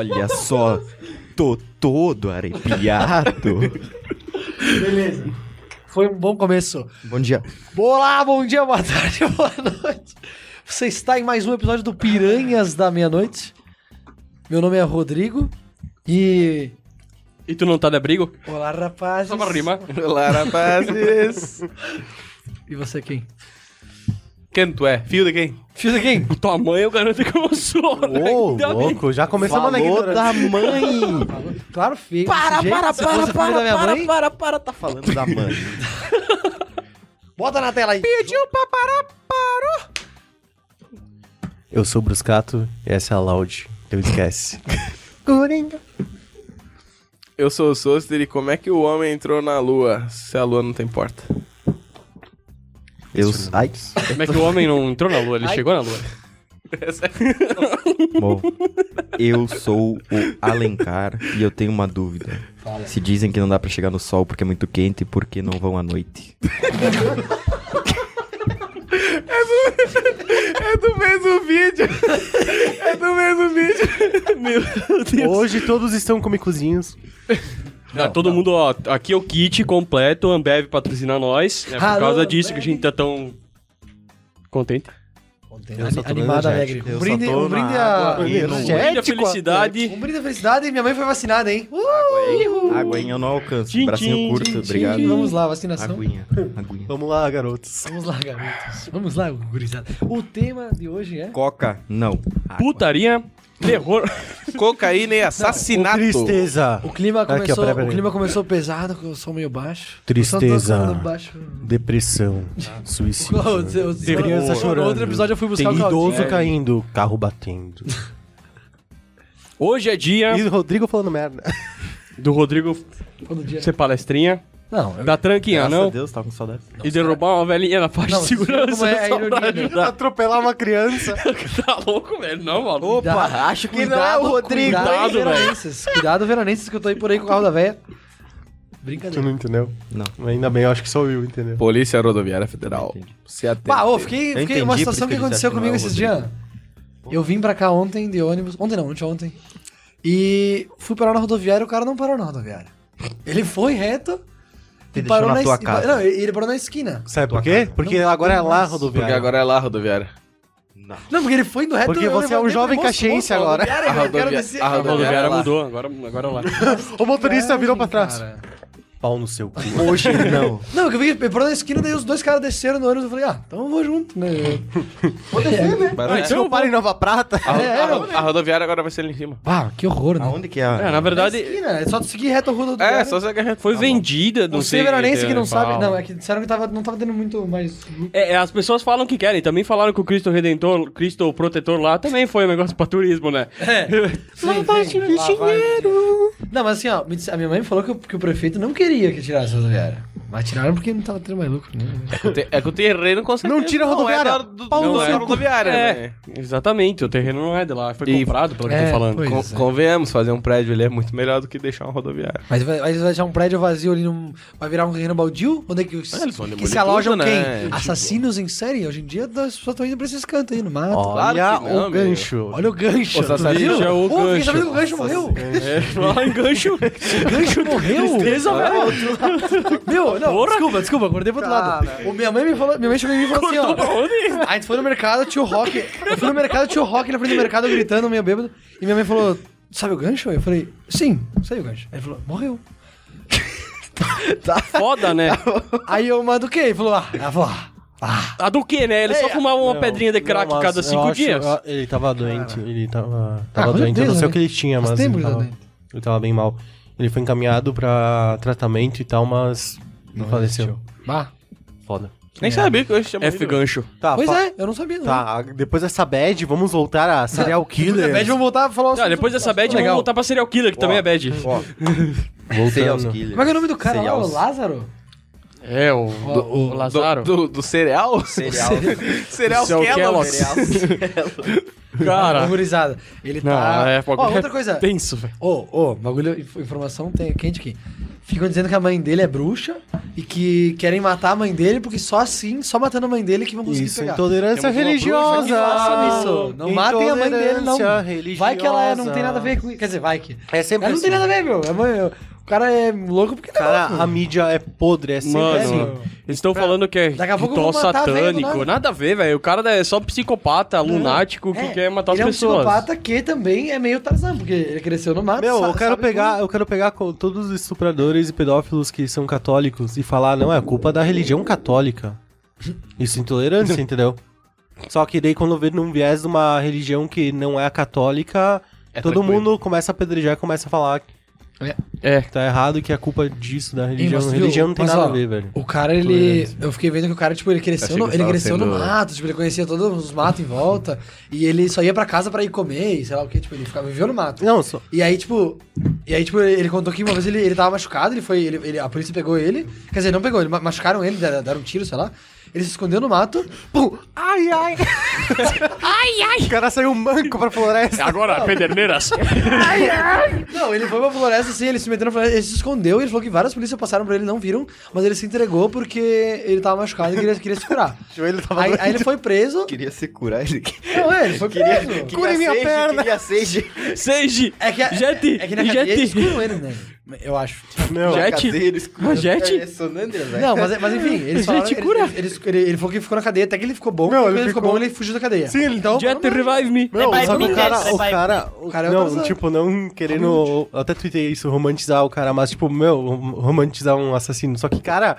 Olha só, tô todo arrepiado. Beleza. Foi um bom começo. Bom dia. Olá, bom dia, boa tarde, boa noite. Você está em mais um episódio do Piranhas da Meia-Noite. Meu nome é Rodrigo e. E tu não tá de abrigo? Olá, rapazes. Só pra rimar. Olá, rapazes. E você quem? Quem tu é? Filho de quem? Filho de quem? Tua mãe eu garanto que eu sou, né? Ô, bem. louco, já começamos na Falou ignorância. da mãe. Claro, filho. Para, jeito, para, para, para, mãe, para, para, para, tá falando da mãe. Bota na tela aí. Pediu pra parar, parou. Eu sou o Bruscato e essa é a Loud. Então esquece. Eu sou o Soster e como é que o homem entrou na lua se a lua não tem porta? Eu, ai, Como é que o homem não entrou na lua? Ele Ai. chegou na lua. bom, eu sou o Alencar e eu tenho uma dúvida. Se dizem que não dá pra chegar no sol porque é muito quente, por que não vão à noite? É do mesmo vídeo. É do mesmo vídeo. Meu Deus. Hoje todos estão comicozinhos. Ah, todo mundo, ó, aqui é o kit completo, Ambev patrocina nós. É por Alô, causa disso que a gente tá tão contente. Tô Animada, alegre. Um Eu brinde, um brinde a... água. Não- Brinde a Jet, felicidade. Um brinde da felicidade e minha mãe foi vacinada, hein? Uh! Aguinha, eu não alcanço. Tchim, Bracinho tchim, curto, tchim, obrigado. tchim. Vamos lá, vacinação. Aguinha, aguinha. Vamos lá, garotos. Vamos lá, garotos. Vamos lá, gurizada. O tema de hoje é... Coca, não. Putaria, terror. Cocaína e assassinato. Tristeza. O clima Aqui, ó, começou, peraí, peraí. o clima começou pesado, com o som meio baixo. Tristeza. Baixo. Depressão. Suicídio. O- o- o- Criança chorando. outro episódio eu fui buscar Tem o idoso caindo, carro batendo. Hoje é dia E o Rodrigo falando merda. do Rodrigo Todo dia. ser palestrinha, Não, eu... da tranquinha, Graças a não? Deus, tava com saudade. E derrubar uma velhinha na faixa Não, de segurança. como é a pra ironia, né? Atropelar uma criança. Tá louco, velho? Não, mano. Opa, acho que não é o Rodrigo. Cuidado, veranenses. Cuidado, veranenses, que eu tô aí por aí com o carro da. Tu Brincadeira. não entendeu? Não. Ainda bem, eu acho que só eu, entendeu? Polícia Rodoviária Federal. Se atente. Pá, ô, fiquei, Eu fiquei entendi, uma situação que aconteceu comigo não é esses dias. Eu vim pra cá ontem de ônibus. Ontem não, ontem E fui parar na rodoviária e o cara não parou na rodoviária. Ele foi reto Deixou parou na na, tua es- casa. Não, ele parou na esquina. Sabe por quê? Porque agora é lá a rodoviária. Porque agora é lá a rodoviária. Não. Não, porque ele foi indo reto. Porque você é um jovem caxiense agora. A rodoviária mudou, agora, agora é lá. O motorista virou pra trás. Cara. Pau no seu cu. Hoje não. Não, que eu vi que ele parou na esquina, daí os dois caras desceram no ônibus. Eu falei, ah, então eu vou junto, né? Pode ser, né? Mas Ah, é- Se eu paro em Nova Prata. a, ro- É, a ro- não. a rodoviária agora vai ser ali em cima. Ah, que horror, né? Aonde que é? É, na verdade, Esquina, é só seguir reto a rua do É, só você que a gente foi vendida, não sei. veranense que não é, sabe. fala. Não, é que disseram que tava, não tava tendo muito mais. É, é, as pessoas falam que querem. Também falaram que o Cristo Redentor, Cristo Protetor lá também foi um negócio pra turismo, né? É. Lavagem de dinheiro. Não, mas assim, ó, a minha mãe falou que, o- que o prefeito não queria que tirasse a rodoviária. Mas tiraram porque não tava tendo mais lucro, né? É que o terreno com certeza Não tira a rodoviária. é da, do, Pau não no é cu. rodoviária, É, né? exatamente. O terreno não é de lá. Foi E- comprado, pelo que É, eu tô falando. pois. Con- é. Convenhamos, fazer um prédio ali é muito melhor do que deixar uma rodoviária. Mas vai, vai deixar um prédio vazio ali num. Vai virar um terreno baldio? Onde é que, eles vão que demolir se alojam tudo, quem? né? Tipo- Assassinos em série? Hoje em dia as pessoas estão indo pra esses cantos aí no mato. Olha Claro que não, o meu. gancho. Olha o gancho. Os tu assassinos viu? é o Ô, fiquei gancho. sabendo que o gancho morreu. É, lá em gancho. O gancho morreu. Meu, não, Porra. desculpa, desculpa, acordei pro outro lado. O minha mãe me falou, minha mãe chegou em mim e falou assim, ó. Onde? A gente foi no mercado, tio Rock. Eu fui no mercado, tio Rock na frente do mercado gritando, meio bêbado. E minha mãe falou: Sabe o gancho? Eu falei: Sim, sei o gancho. Aí ele falou: Morreu. Foda, né? Aí eu, quê? Ele falou: Ah, ela falou: Ah, ah. A do quê, né? Ele só fumava uma Não, pedrinha de crack não, mas cada eu cinco acho- dias. eu- ele tava doente. Ele tava, Ah, tava doente. Eu não sei o né? que ele tinha, Faz mas. tempo Ele que ele tá tava, doente. ele tava bem mal. Ele foi encaminhado pra tratamento e tal, mas. Não faleceu. Bah. Foda. Nem sabia que eu chamava F gancho. Tá, Pois é, eu não sabia. Não. Tá, depois dessa bad, vamos voltar a serial killer. Bad, vamos voltar a falar Tá, depois dessa bad, vamos voltar pra serial killer, que também é bad. Serial Voltando. killer. Como é que é o nome do cara Serial- lá? O Lázaro? É, o, o- o Lazaro. Do, do, do cereal? Cereal. cereal Kellogg's. Kellogg's. Cara. Memorizado. Ele Não, tá. é, Ó, bagulho outra coisa. tenso, velho. Ô, ô, bagulho, inf- informação tem, quente aqui. Ficam dizendo que a mãe dele é bruxa e que querem matar a mãe dele porque só assim, só matando a mãe dele que vão conseguir Isso, pegar. intolerância religiosa. Que façam isso. Não matem a mãe dele, não. Intolerância Vai que ela é- não religiosa. tem nada a ver com. Quer dizer, vai que. É sempre Ela não tem assim. nada a ver, meu. Mãe- o cara é louco porque tá Cara, louco. a mídia é podre, é sempre Mano, assim. eles estão falando que é Daqui a pouco ritual eu vou matar velho do satânico. nada. Nada a ver, velho. O cara é só psicopata, lunático, que É, quer matar as ele pessoas. é um psicopata que também é meio Tarzan, porque ele cresceu no mato. Meu, sa- eu quero sabe pegar, eu quero pegar com todos os estupradores e pedófilos que são católicos e falar, não, é culpa da religião católica. Isso é intolerância, entendeu? Só que daí quando vê num viés de uma religião que não é a católica, É todo tranquilo. mundo começa a apedrejar, começa a falar É. que tá errado e que é culpa disso, da religião. mas viu, religião não tem mas, nada ó, a ver, velho. O cara, ele. Eu fiquei vendo que o cara, tipo, ele cresceu, no, ele cresceu no sendo- mato, tipo, ele conhecia todos os matos em volta. e ele só ia pra casa pra ir comer, e sei lá o que, tipo, ele ficava, viveu no mato. Não, só... E aí, tipo. E aí, tipo, ele contou que uma vez ele, ele tava machucado, ele foi. Ele, ele- a polícia pegou ele. Quer dizer, não pegou, ele ma- machucaram ele, deram, deram um tiro, sei lá. Ele se escondeu no mato. Pum! Ai, ai! ai, ai! O cara saiu manco pra floresta. Agora, Pederneiras. Não, ele foi pra floresta assim, ele se meteu na floresta, ele se escondeu, ele falou que várias polícias passaram por ele, não viram, mas ele se entregou porque ele tava machucado e queria, queria se curar. Joelho tava Aí, aí ele foi preso. Queria se curar ele. Não, é, ele foi Queria, preso. queria Cure minha sage, perna. Queria sage. Seiji! É que, a- Jet! é que na cadeia eles Jet! curam ele, né? Eu acho. Não, Jet? Cadeira, Uma jet? É Sonândria, velho. Não, mas, mas enfim, eles Jet falaram, ele, cura. ele, ele, ele, ele falou que ficou na cadeia até que ele ficou bom. Não, ele ele ficou ficou- bom, ele fugiu da cadeia. Sim, ele- então. Jet, revive me! Não, Vai só que o pro cara, o cara, o cara é o não, Tarzan. tipo, não querendo, eu até tuitei isso, romantizar o cara, mas tipo, meu, romantizar um assassino, só que, cara,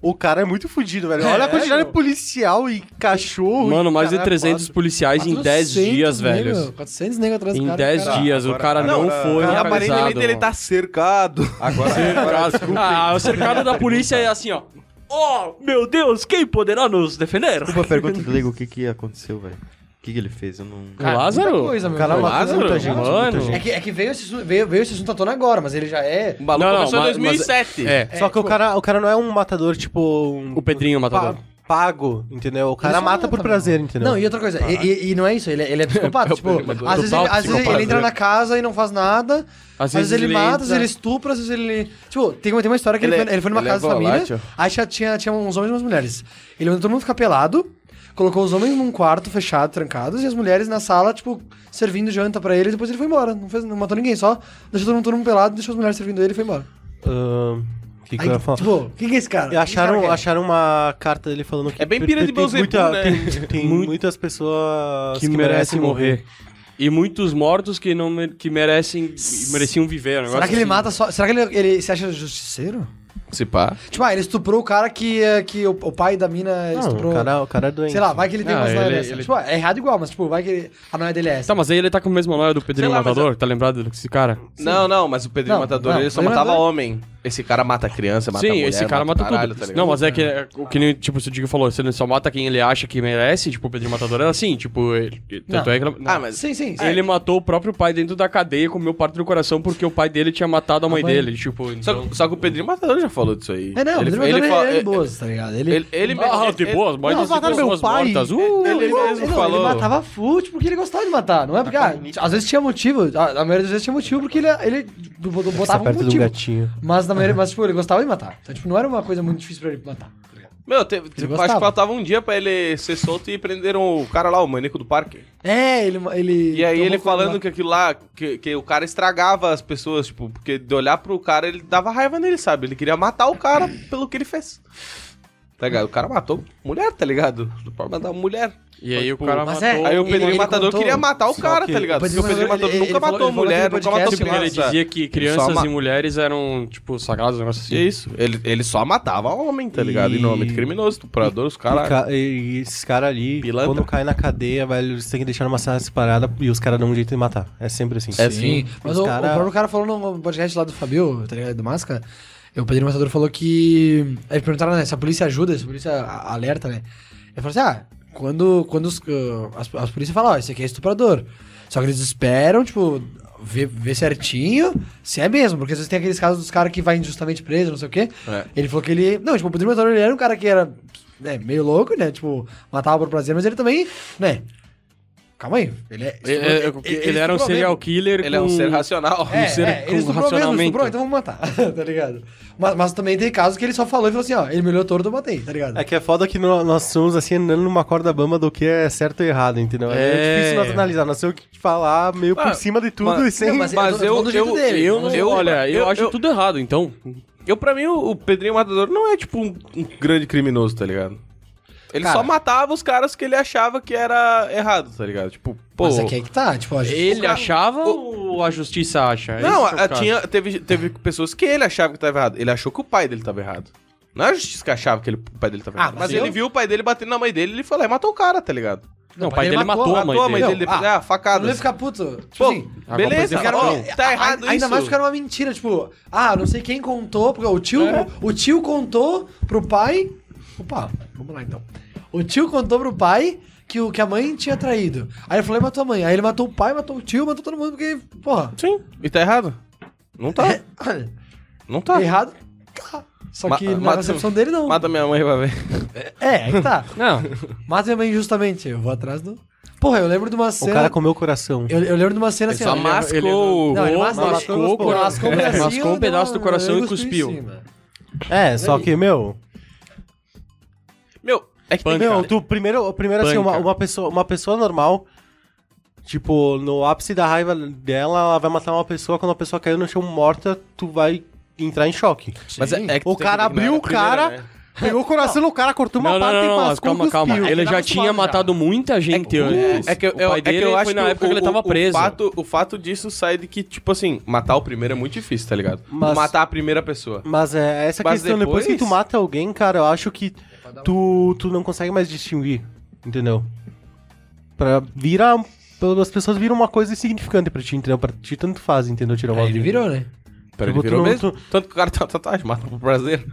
o cara é muito fudido, velho. Olha a É, quantidade meu. de policial e cachorro. Mano, e mais de caralho, 300 quatro. policiais em 10 400 dias, velho. 400 negros atrás do Em cara. 10 cara. dias, o cara não, agora- foi E Não, aparentemente ele tá cercado. Agora, agora Ah, o cercado da polícia é assim, ó. Oh, meu Deus, quem poderá nos defender? desculpa a pergunta do Leigo, o que que aconteceu, velho? O que que ele fez? Eu não... O Lázaro? Muita coisa, meu cara matou Lázaro, muita gente, mano. muita gente. É que, é que veio, esse, assunto- veio, veio esse assunto à tona agora, mas ele já é. O maluco Não, não, começou em mas- mas- 2007. É. Só que o, cara, o cara não é um matador, tipo. um- O Pedrinho matador. pa- pago, entendeu? O cara mata por prazer, entendeu? Não, e outra coisa, e, e- e não é isso, ele, é- ele é psicopata. É o tipo, às vezes, ele, às vezes ele psicopata. entra na casa e não faz nada. Às, vezes, ele, mata, às vezes ele estupra, às vezes ele. Tipo, tem, uma- tem uma história que ele, Ele é- foi, ele foi numa ele é casa de família. volátil. Aí tinha, tinha, tinha uns homens e umas mulheres. Ele mandou todo mundo ficar pelado, colocou os homens num quarto fechado, trancados, e as mulheres na sala, tipo, servindo janta pra ele, e depois ele foi embora. Não, fez, não matou ninguém, só deixou todo mundo, todo mundo pelado, deixou as mulheres servindo ele e foi embora. Ahn, que, que Aí, eu ia falar? tipo, quem que é esse cara? E esse cara acharam, quer? acharam uma carta dele falando que. É bem pira de tem muita- né? Tem, tem muitas pessoas que, merecem morrer. E muitos mortos que não que merecem mereciam viver. um Será que ele assim. mata só. Será que ele, ele se acha justiceiro? Se pá. Tipo, ah, ele estuprou o cara que, eh, que o, o pai da mina Não, estuprou. o cara, o cara é doente. Sei lá, vai que ele tem Ah, umas ele- ele- Tipo, é errado igual, mas tipo, vai que ele- a noia dele é essa. Tá, mas aí ele tá com a mesma noia do Pedrinho lá, Matador, tá lembrado desse cara? Não, não, mas o Pedrinho Não, Matador, não, ele só matava Matador- homem. Esse cara mata criança, mata Sim, mulher, esse cara mata, caralho, tudo. tá não, mas é que, é, o que nem, tipo, o Diego falou, se ele só mata quem ele acha que merece, tipo, o Pedrinho Matador era assim, tipo, ele, tanto Não. é que ele, Ah, mas... Sim, sim. sim. ele matou o próprio pai dentro da cadeia com o meu parto do coração porque o pai dele tinha matado a mãe, dele, tipo, Só, então... só que o Pedrinho Matador já falou disso aí. É, não, ele, ele, ele, ele, fala- ele é de boas, tá ligado? Ele, ele, ele, Ah, ele- de boas, mas Não, de pessoas pai. mortas. Uh, ele, ele mesmo não, falou. ele matava tipo, porque ele gostava de matar. Não é porque, ah, às vezes tinha motivo. A, maioria das vezes tinha motivo porque ele, ele botava Tá um motivo. gatinho. Mas, na maioria, mas, tipo, ele gostava de matar. Então, tipo, não era uma coisa muito difícil pra ele matar. tá? Meu, teve, tipo, acho que faltava um dia pra ele ser solto e prenderam o cara lá, o maníaco do parque. É, ele. ele E aí ele falando que aquilo lá, que, que o cara estragava as pessoas, tipo, porque de olhar pro cara ele dava raiva nele, sabe? Ele queria matar o cara pelo que ele fez. Tá ligado? O cara matou mulher, tá ligado? Não pode matar mulher. E aí o Tipo, cara mas matou... é, Aí o Pedrinho ele Matador contou- queria matar o cara, que tá ligado? o Porque o Pedrinho Matador ele- nunca ele matou ele falou mulher, nunca matou podcast Porque ele criança. dizia que crianças ma- e mulheres eram, tipo, sagradas, um negócio assim. Isso, ele, ele só matava homem, tá ligado? E- Enormemente criminoso, estuprador, os E, caras. ca- e esses caras ali, Pilantra. quando cai na cadeia, velho, eles têm que deixar numa sala separada e os caras dão um jeito de matar. É sempre assim. É Sim, mas Os o, cara- o próprio cara falou no podcast lá do Fabio, tá ligado? Do Masca. O Pedrinho Matador falou que. Aí perguntaram, né? Se a polícia ajuda, se a polícia alerta, né? Ele falou assim: ah, quando, quando os, ah, as, as polícias falam, ó, esse aqui é estuprador. Só que eles esperam, tipo, ver, ver certinho se é mesmo. Porque às vezes tem aqueles casos dos caras que vai injustamente preso, não sei o quê. É. Ele falou que ele. Não, tipo, o Pedro Matador ele era um cara que era né, meio louco, né? Tipo, matava por prazer, mas ele também, né? Calma aí. Ele é. Ele, ele- ele era um serial mesmo. killer Ele é um ser racional. É, ser é, com ele estuprou mesmo, estuprou, então vamos matar, tá ligado? Mas, mas também tem casos que ele só falou e falou assim, ó, ele me olhou torto, eu matei, tá ligado? É que é foda que no- nós somos assim andando numa corda bamba do que é certo e errado, entendeu? É, É. difícil nós analisar, nós temos que falar meio Ah, por cima de tudo mas- e sem. Não, mas Mas eu tô eu- falando do jeito eu- dele. Eu não, Eu- olha, eu, eu- acho eu- tudo errado, então. Eu, pra mim, o, o Pedrinho Matador não é, tipo, um, um grande criminoso, tá ligado? Ele Cara. só matava os caras que ele achava que era errado, tá ligado? Tipo, pô... Mas aqui é que tá, tipo, a gente... Ele cara- achava o- ou a justiça acha? Não, que é a- tinha, teve, teve pessoas que ele achava que tava errado. Ele achou que o pai dele tava errado. Não é a justiça que achava que ele- o pai dele tava Ah, errado. mas Mas ele viu o pai dele batendo na mãe dele e ele falou, e matou o cara, tá ligado? Não, o pai dele matou, a mãe matou a mãe dele. depois, Ah, ah, Eu não ia ficar puto. Tipo Pô, assim... A beleza, é cara, dele. ó, tá errado Ainda isso. mais porque era uma mentira, tipo, ah, não sei quem contou, porque o tio, É. o tio contou pro pai. Opa, vamos lá então. O tio contou pro pai que, o, que a mãe tinha traído. Aí ele falou e matou a mãe. Aí ele matou o pai, matou o tio, matou todo mundo, porque, porra. Sim, e tá errado? Não tá, É, não tá. errado. Tá. Só Ma- que na mata- concepção dele não. Mata minha mãe, vai ver. É, aí tá. Não, Mata minha mãe injustamente. Eu vou atrás do. Porra, eu lembro de uma O cena. cara comeu o coração. eu, eu lembro de uma cena Ele assim, só ó, mascou ele- o Não, ele mascou, mascou mascou, o cora- Mascou um mascou um pedaço do coração e cuspiu. É, só que, meu. É que tem Panca. Meu, tu primeiro, primeiro assim, uma, uma pessoa, uma pessoa normal, tipo, no ápice da raiva dela, ela vai matar uma pessoa, quando a pessoa caiu no chão morta, tu vai entrar em choque. Mas é, é que O tem cara que abriu o primeira, cara, né? pegou o coração no cara, cortou uma não, não, parte não, e não, mas mascou calma, calma. Ele Ele já tinha matado muita gente antes. É que, eu, o pai é que dele eu acho foi na que época o, que ele tava o- preso. O fato, o fato disso sai de que, tipo assim, matar o primeiro é muito difícil, tá ligado? Mas- Matar a primeira pessoa. Mas é essa Mas questão, depois... que tu mata alguém, cara, eu acho que tu, tu não consegue mais distinguir, entendeu? Pra virar... As pessoas viram uma coisa insignificante pra ti, entendeu? Pra ti tanto faz, entendeu? Tirar uma Aí ele virou, né? Pera, Tipo, ele virou mesmo? Tanto que o cara tem uma tatuagem, mata por prazer.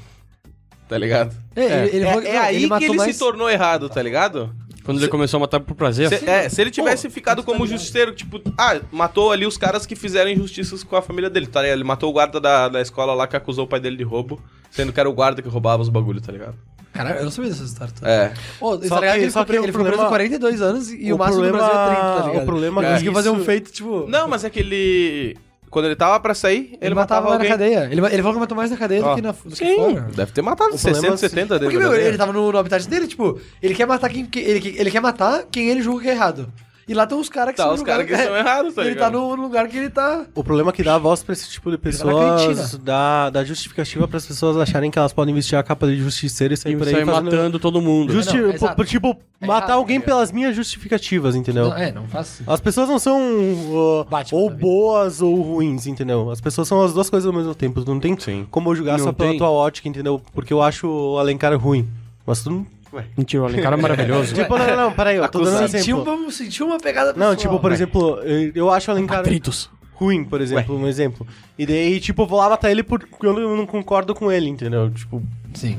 tá ligado? É, ele, ele é é aí ele que ele mais... se tornou errado, tá ligado? Quando ele começou a matar por prazer. Se, é, se ele tivesse ficado como justiceiro, tipo, ah, matou ali os caras que fizeram injustiças com a família dele, tá ligado? Ele matou o guarda da, da escola lá que acusou o pai dele de roubo, sendo que era o guarda que roubava os bagulho, tá ligado? Caralho, eu não sabia dessa história. toda. É. Ô, Só tá ligado que- que ele só ficou, que ele ficou preso problema- 42 anos e o, O máximo problema- do Brasil é 30, tá ligado? o problema é conseguiu fazer um feito, tipo... Não, mas é que ele. Quando ele tava pra sair, ele, ele matava, matava, alguém. na cadeia. Ele, ele falou que matou mais na cadeia Ó, do que na do que Sim, fora. deve ter matado O problema 60, é- 70 dele. Porque, meu, ele tava no, no habitat dele, tipo, ele quer matar quem que- ele, ele quer matar quem ele julga que é errado. E lá estão os caras que Tá, são os caras que são errados, tá Ele ligado? tá no lugar que ele tá. O problema é que dá voz pra esse tipo de tá pessoas, cantina. dá, dá justificativa pras pessoas acharem que elas podem vestir a capa de justiceiro e sair E por aí sai fazendo... matando todo mundo. Justi Não, tipo, É matar errado, alguém tá ligado? pelas minhas justificativas, entendeu? Não, é, não faz. As pessoas não são uh, Batman ou boas ou ruins, entendeu? As pessoas são as duas coisas ao mesmo tempo. Não tem Sim. como eu julgar Não só pela tem. tua ótica, entendeu? Porque eu acho o Alencar ruim. Mas tu não... Mentira, o Alencar é maravilhoso. Tipo, não, não, não, peraí, eu tô dando um Sentiu exemplo. uma, sentiu uma pegada Não, pessoal. tipo, por exemplo, eu- eu acho o Alencar Atritos. ruim, por exemplo, um exemplo. E daí, tipo, eu vou lá matar ele porque eu não, não concordo com ele, entendeu? Tipo, Sim.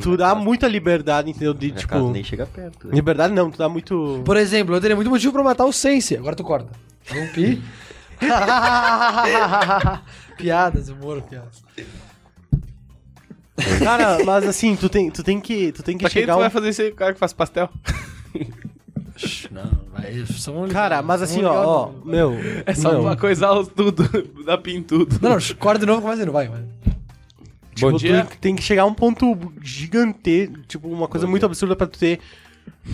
tu dá muita liberdade, entendeu? De, tipo... nem chega perto. Liberdade não, tu dá muito... Por exemplo, eu teria muito motivo pra matar o Sense. Agora tu corta. Rompi. piadas, humor, piadas. Cara, mas assim, tu tem, tu tem que, tu tem que Pra quem chegar tu um... vai fazer isso aí, o cara que faz pastel? Não, vai. São Cara, mas assim, ó, ó, meu... É só meu, uma coisa tudo, dá pintudo. Não, não, corta de novo, começa de novo, vai, vai. Tipo, Bom dia. tu tem que chegar a um ponto gigante, tipo, uma coisa muito absurda pra tu ter...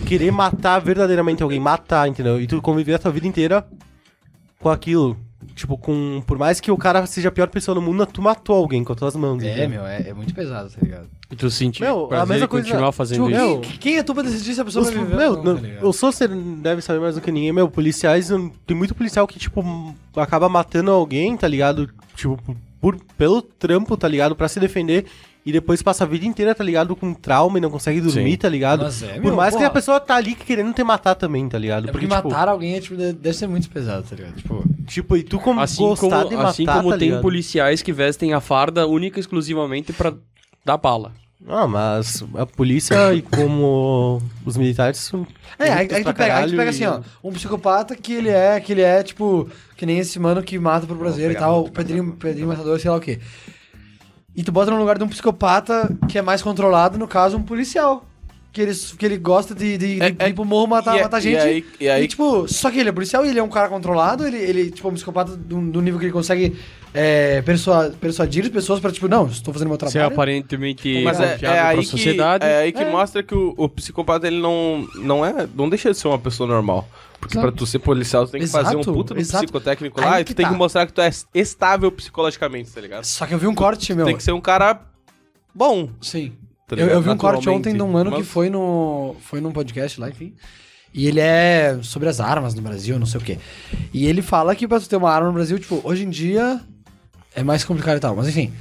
Querer matar verdadeiramente alguém, matar, entendeu? E tu conviver a tua vida inteira com aquilo. Tipo, com... Por mais que o cara seja a pior pessoa do mundo, tu matou alguém com as tuas mãos, entendeu? meu, é, é muito pesado, tá ligado? E tu sentiu Meu, a mesma coisa- continuar fazendo Tipo, isso. meu, quem, é tu pra decidir se a pessoa Os, vai viver? meu, ou não, não, tá o Soucer deve saber mais do que ninguém, meu, policiais, tem muito policial que, tipo, acaba matando alguém, tá ligado? Tipo, por, pelo trampo, tá ligado? Pra se defender, e depois passa a vida inteira, tá ligado? Com trauma e não consegue dormir, Sim. tá ligado? Mas é, por meu, mais que porra. a pessoa tá ali querendo te matar também, tá ligado? É porque tipo, matar alguém é, tipo, de- deve ser muito pesado, tá ligado? Tipo, tipo, e tu como Assim gostar como, de matar, assim como tá tem ligado? policiais que vestem a farda única e exclusivamente pra dar bala. Ah, mas a polícia e como os militares são. É, aí, aí tu pega, aí tu pega e- assim, ó, um psicopata que ele é, que ele é, tipo, que nem esse mano que mata pro brasileiro e tal, o Pedrinho, Pedrinho Matador, sei lá o quê. E tu bota no lugar de um psicopata que é mais controlado, no caso, um policial. Que ele, que ele gosta de, de, É- de é- ir pro morro matar, e é- matar e gente. aí- e aí- tipo, só que ele é policial e ele é um cara controlado, ele, ele tipo, é um psicopata do, do nível que ele consegue é, persua- persuadir as pessoas pra, tipo, não, estou fazendo meu trabalho. aparentemente Mas é, confiável é pra aí que, sociedade. é aí que É. mostra que o, o psicopata ele não, não é. Não deixa de ser uma pessoa normal. Porque Exato. pra tu ser policial, tu tem que fazer um Exato, puta exato. psicotécnico Aí lá e que tu tem tá. que mostrar que tu é estável psicologicamente, tá ligado? Só que eu vi um corte, meu. Tem que ser um cara bom. Sim. Tá eu, eu vi um corte ontem de um mano que Mas- foi no foi num podcast lá, enfim. E ele é sobre as armas no Brasil, não sei o quê. E ele fala que pra tu ter uma arma no Brasil, tipo, hoje em dia é mais complicado e tal. Mas enfim,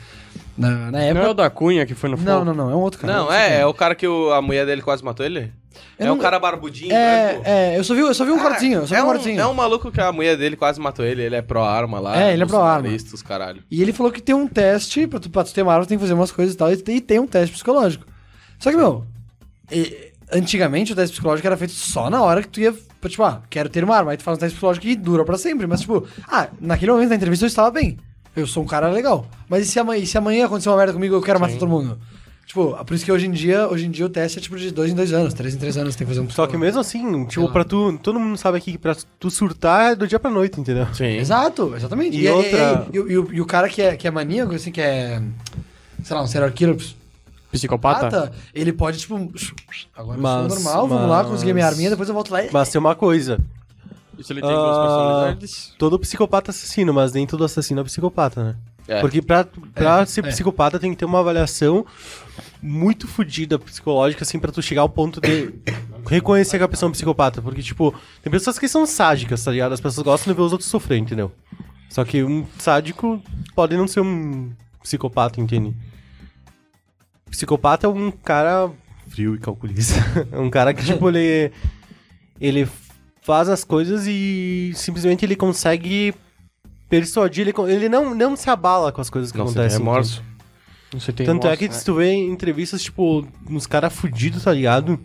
na, na Não é época... o da Cunha que foi no Não, fogo? não, não, é um outro cara. Não, é, cara. é o cara que o- a mulher dele quase matou ele? Eu é não- um cara barbudinho, É, branco. é, eu só vi, eu só vi um cortinho, eu só é, um um, cortinho. é um maluco que a mulher dele quase matou ele, ele é pró-arma lá. É, ele é pró-arma. bolsonarista, os caralho. E ele falou que tem um teste, pra tu, pra tu ter uma arma, tem que fazer umas coisas e tal, e tem, e tem um teste psicológico. Só que, meu, e- antigamente o teste psicológico era feito só na hora que tu ia, tipo, ah, quero ter uma arma. Aí tu faz um teste psicológico e dura pra sempre. Mas, tipo, ah, naquele momento da entrevista eu estava bem. Eu sou um cara legal. Mas e se amanhã, e se amanhã acontecer uma merda comigo eu quero matar todo mundo? Tipo, por isso que hoje em dia, hoje em dia o teste é tipo de dois em dois anos, três em três anos, tem que fazer um Só que mesmo assim, tipo, pra tu. Todo mundo sabe aqui que pra tu surtar é do dia pra noite, entendeu? Sim. Exato, exatamente. E outra- E, e- e o- e o cara que é, que é maníaco, assim, que é. Sei lá, um serial killer Psicopata? ele pode, tipo. Agora Mas- eu sou normal, vamos lá, mas- conseguir minha arminha, depois eu volto lá e. Mas tem uma coisa. Isso ele tem duas Ah, personalidades? Todo psicopata é assassino, mas nem todo assassino é psicopata, né? É. Porque pra, pra ser é. psicopata tem que ter uma avaliação muito fodida psicológica, assim, pra tu chegar ao ponto de reconhecer que a pessoa é um psicopata. Porque, tipo, tem pessoas que são sádicas, tá ligado? As pessoas gostam de ver os outros sofrer, entendeu? Só que um sádico pode não ser um psicopata, entende? Psicopata é um cara frio e calculista. É um cara que, tipo, ele. Ele faz as coisas e simplesmente ele consegue persuadir. Ele, ele não, não se abala com as coisas que Não, acontecem. remorso. Você tem Tanto é remorso, que né? se tu vê em entrevistas, tipo, uns caras fudidos, tá ligado?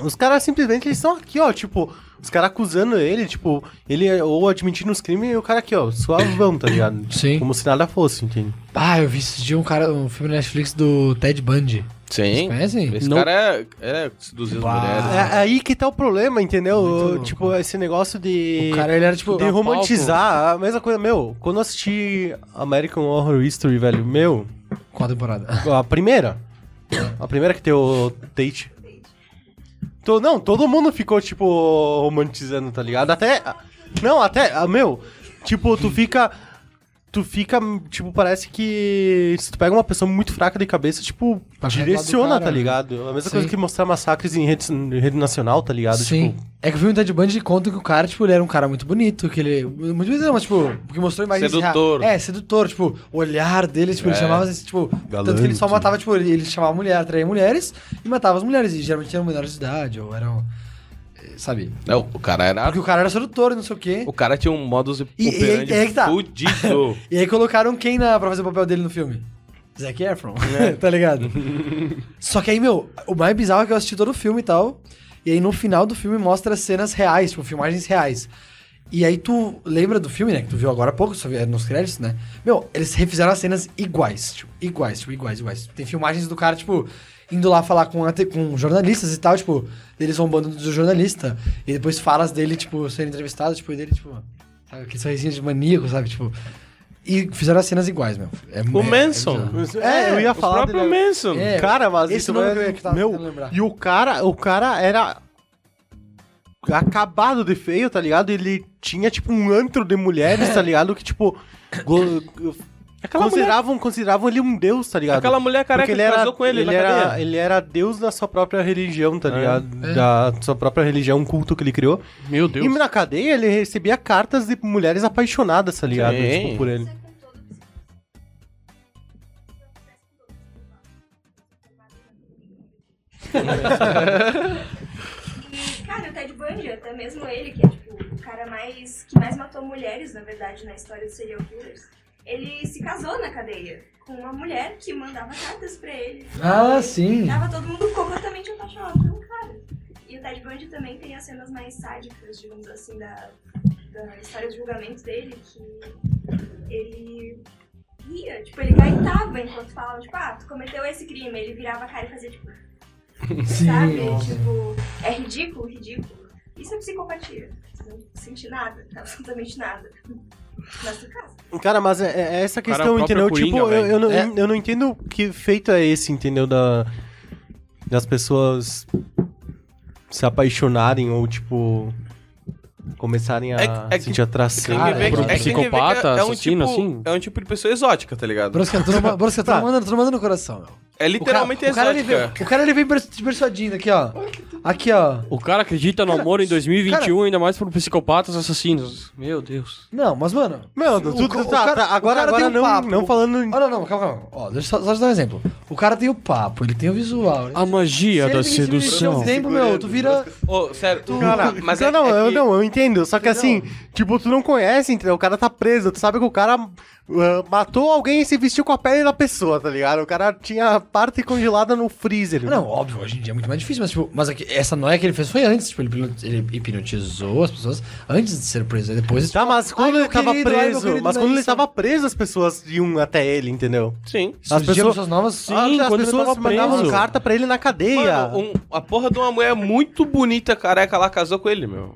Os caras simplesmente eles estão aqui, ó, tipo, os caras acusando ele, tipo, ele ou admitindo os crimes e o cara aqui, ó, suavão, tá ligado? Sim. Como se nada fosse, entende? Ah, eu vi esse dia um cara, um filme na Netflix do Ted Bundy. Vocês Sim. conhecem? Esse Não- cara é, é seduzir as mulheres. É aí que tá o problema, entendeu? Louco. tipo, esse negócio de. O cara, ele era tipo. de romantizar a mesma coisa. Meu, quando eu assisti American Horror History, velho, meu, Qual temporada? a primeira. A primeira que tem o Tate. To- não, todo mundo ficou, tipo, romantizando, tá ligado? Até. Não, até. ah, Meu, tipo, tu fica. Tu fica, tipo, parece que se tu pega uma pessoa muito fraca de cabeça, tipo, direciona, cara, tá né? ligado? A mesma Sim. coisa que mostrar massacres em rede, em rede nacional, tá ligado? Sim. Tipo, É que o filme Ted Bundy conta que o cara, tipo, ele era um cara muito bonito, que ele... Muito bonito não, mas, tipo, porque mostrou imagens... Sedutor. É, sedutor, tipo, o olhar dele, tipo, ele É. chamava, assim, tipo... Tanto que ele só Galante. matava, tipo, ele, ele chamava mulher, atraía mulheres e matava as mulheres, e geralmente eram menores de idade, ou eram... Sabe? Não, o cara era. Porque o cara era sedutor e não sei o quê. O cara tinha um modus E- e- operandi e aí que tá. fudido. E aí colocaram quem na, pra fazer o papel dele no filme? Zac Efron, tá ligado? Só que aí, meu, o mais bizarro é que eu assisti todo o filme e tal, e aí no final do filme mostra cenas reais, tipo, filmagens reais. E aí tu lembra do filme, né, que tu viu agora há pouco, só vi- nos créditos, né? Meu, eles refizeram as cenas iguais, tipo, iguais, tipo, iguais, iguais. Tem filmagens do cara, tipo, indo lá falar com, com jornalistas e tal, tipo, deles zombando do jornalista, e depois falas dele, tipo, sendo entrevistado, tipo, e dele, tipo, sabe, aquele sorrisinho de maníaco, sabe, tipo... E fizeram as cenas iguais, meu. É, O é- Manson. é. É, eu ia O falar próprio dele- Manson. É, Cara, mas esse isso nome é- que tava meu, tentando lembrar. E o cara, o cara era acabado de feio, tá ligado? Ele tinha tipo um antro de mulheres, tá ligado? Que tipo Aquela consideravam, consideravam ele um deus, tá ligado? Aquela mulher careca Porque que casou com ele ele na era, cadeia. ele era deus da sua própria religião, tá É. ligado? Da sua própria religião, um culto que ele criou. Meu Deus. E na cadeia ele recebia cartas de mulheres apaixonadas, tá ligado? Sim. Tipo, por ele. E, cara, o Ted Bundy, até mesmo ele, que é tipo o cara mais que mais matou mulheres, na verdade, na história dos serial killers. Ele se casou na cadeia com uma mulher que mandava cartas pra ele. Ah, sim. Tava todo mundo completamente apaixonado pelo cara. E o Ted Bundy também tem as cenas mais sádicas, digamos assim, da, da história de julgamento dele, que ele ria, tipo, ele gaitava enquanto falava, tipo, ah, tu cometeu esse crime. Ele virava a cara e fazia, tipo, Sim. sabe? nossa. Tipo, é ridículo, ridículo. Isso é psicopatia. Você não sente nada, absolutamente nada. Na sua casa. Cara, mas é, é essa é questão, entendeu? Coringa, tipo, eu, eu, não, É. eu não entendo que feito é esse, entendeu? Da, das pessoas se apaixonarem ou, tipo, começarem a É é sentir atração. Cara, pro é que psicopata, é, é um assassino, tipo, assim? é um tipo de pessoa exótica, tá ligado? Brosca, tu não, tu Tá. não manda, tu não manda no coração, meu. É literalmente o cara, o cara, ele exótica. vem, o cara ele vem te persuadindo aqui, ó. Aqui, ó. O cara acredita no Cara, amor em 2021, cara- ainda mais por psicopatas assassinos. Meu Deus. Não, mas, mano. Meu, o tu, tá, cara- tá, agora, cara agora tem não, papo. não falando... em- Oh, não, não, calma, calma. Ó, deixa eu só, só te dar um exemplo. O cara tem o papo, ele tem o visual. A magia da sedução. um tempo, meu, tu vira. Ô, sério, tu... Cara, mas não, é, não, é eu, que- não, eu entendo. Só que assim, tipo, tu não conhece, entendeu? O cara tá preso, tu sabe que o cara ah, matou alguém e se vestiu com a pele da pessoa, tá ligado? O cara tinha parte congelada no freezer. Não, óbvio, hoje em dia é muito mais difícil, mas, tipo, mas aqui, essa noia que ele fez foi antes. Tipo, ele, hipno- ele hipnotizou as pessoas antes de ser preso. Depois. Tá, mas quando ai, ele tava querido, ai, preso, querido, mas quando é ele isso. tava preso, as pessoas iam até ele, entendeu? Sim. As As pessoas- pessoas novas. Sim, Ah, as pessoas mandavam preso. carta pra ele na cadeia. Mano, um- a porra de uma mulher muito bonita, careca, lá casou com ele, meu.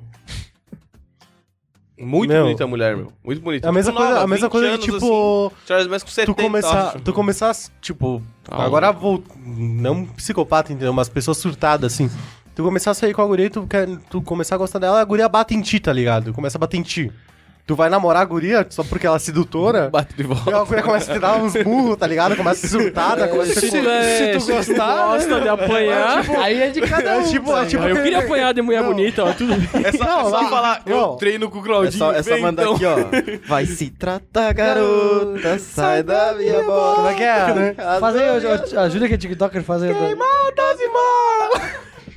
Muito Meu. bonita a mulher, meu. Muito bonita. É a mesma Tipo, coisa, nova, a mesma 20 coisa anos, tipo, assim, Charles Manson com 70, tu começar, acho. tu começar, tipo, Ah, agora vou, não psicopata, entendeu? Mas pessoas surtadas, assim. Tu começar a sair com a guria e tu, quer, tu começar a gostar dela, a guria bate em ti, tá ligado? Começa a bater em ti. Tu vai namorar a guria só porque ela é sedutora, Bate de e volta. a guria começa a te dar uns burros, tá ligado? Começa a surtada, começa a Se, é, se tu gosta de apanhar. Aí é de cada um. É tipo, tá é tipo eu que- queria apanhar de mulher Não. bonita, ó, tudo bem. É só, é Não, só não, falar, eu não. treino com o É Claudinho. só, é só mandar então. aqui, ó. Vai se tratar, garota. Sai da minha bola. Como é que é? Faz aí, ó, ó, a Júlia que é TikToker, faz aí.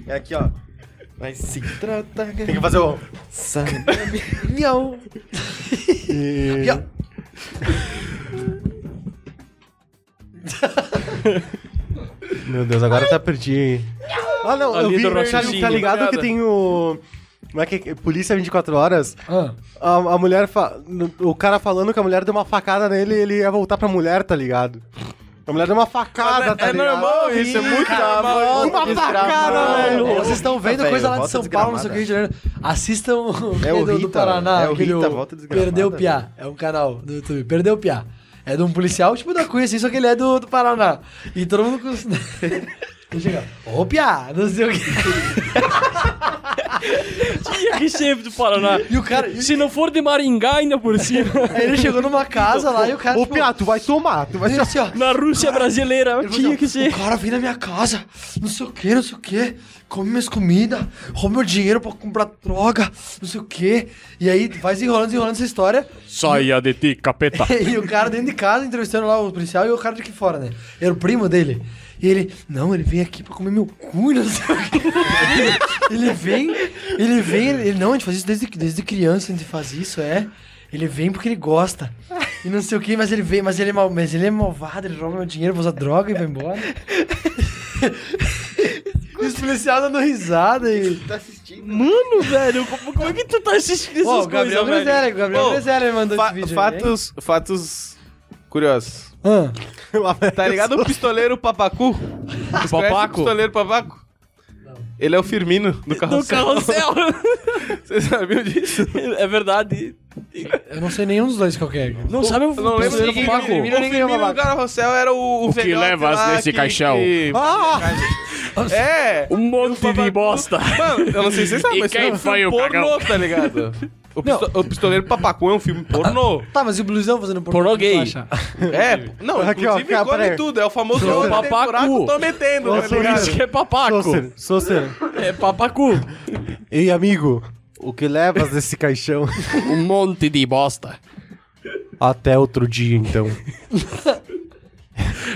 É aqui, ó. Vai se tratar, Tem que fazer o... Miau. Miau. Meu Deus, agora tá perdi. Ah, não, A eu vi, do tá, tá ligado que tem o... Como é que é? Polícia 24 horas. Ah, A, a mulher... Fa... O cara falando que a mulher deu uma facada nele e ele ia voltar pra mulher, tá ligado? A mulher deu uma facada, Mas tá é, é ligado? normal isso, é muito normal. Uma facada, velho! Vocês estão vendo velho, coisa lá de São Paulo, não sei o que, Rio de Janeiro. Assistam o É o do, do Rita, Paraná. é o Rita, volta desgramada, Perdeu o Piá. É um canal do YouTube. Perdeu o Piá. É de um policial, tipo da Cunha, assim, só que ele é do, do Paraná. E todo mundo... Com... Ele chega, ô Piá, não sei o que. Tinha que ser do Paraná. E o cara... Se não for de Maringá, ainda por cima. Aí ele chegou numa casa lá e o cara, Ô, tipo... Piá, tu vai tomar, tu vai ele assim, ó, Na Rússia brasileira, Ele tinha assim, que ser. O cara vem na minha casa, não sei o que, não sei o que, come minhas comidas, rouba meu dinheiro pra comprar droga, não sei o que. E aí vai desenrolando, desenrolando essa história. Saia de ti, capeta. e o cara dentro de casa entrevistando lá o policial e o cara de aqui fora, né? Era o primo dele. E ele, não, ele vem aqui pra comer meu cu, não sei o quê. ele vem, ele vem, ele, não, a gente faz isso desde, desde criança, a gente faz isso, é. Ele vem porque ele gosta. E não sei o que, mas ele vem, mas ele é mal, mas ele é malvado, ele rouba meu dinheiro, usa droga e vai embora. e os policiais dando risada e. Tá assistindo? Mano, velho, como, como é que tu tá assistindo essas Pô, o Gabriel coisas, Gabriel Ô, Grezelli me mandou Fa- esse vídeo. aí, fatos, fatos curiosos. Ah, Tá ligado o pistoleiro Papacu? Vocês conhecem o Papaco? pistoleiro Papaco? Ele é o Firmino do Do carrossel. carrossel. Vocês sabiam disso? é verdade. eu não sei nenhum dos dois qual que é. Não sabe o não lembro ninguém. Papaco? O Firmino, ninguém é Firmino do carrossel era o O que levas nesse que- caixão? que- Ah! É! Um monte de bosta. Mano, eu não sei se vocês sabem, E mas quem é foi o pornô, cagão? tá ligado? O, pisto- o Pistoleiro Papacu é um filme pornô. Tá, mas e o blusão fazendo Pornô gay. É, não, Aqui, ó, inclusive cara, peraí. tudo. É o famoso Sou "Eu papacu." buraco, tô metendo, tá Sou Por ligado? isso que é papaco. Sôcer, Sôcer. É papacu. Ei, amigo, o que levas desse caixão? Um monte de bosta. Até outro dia, então.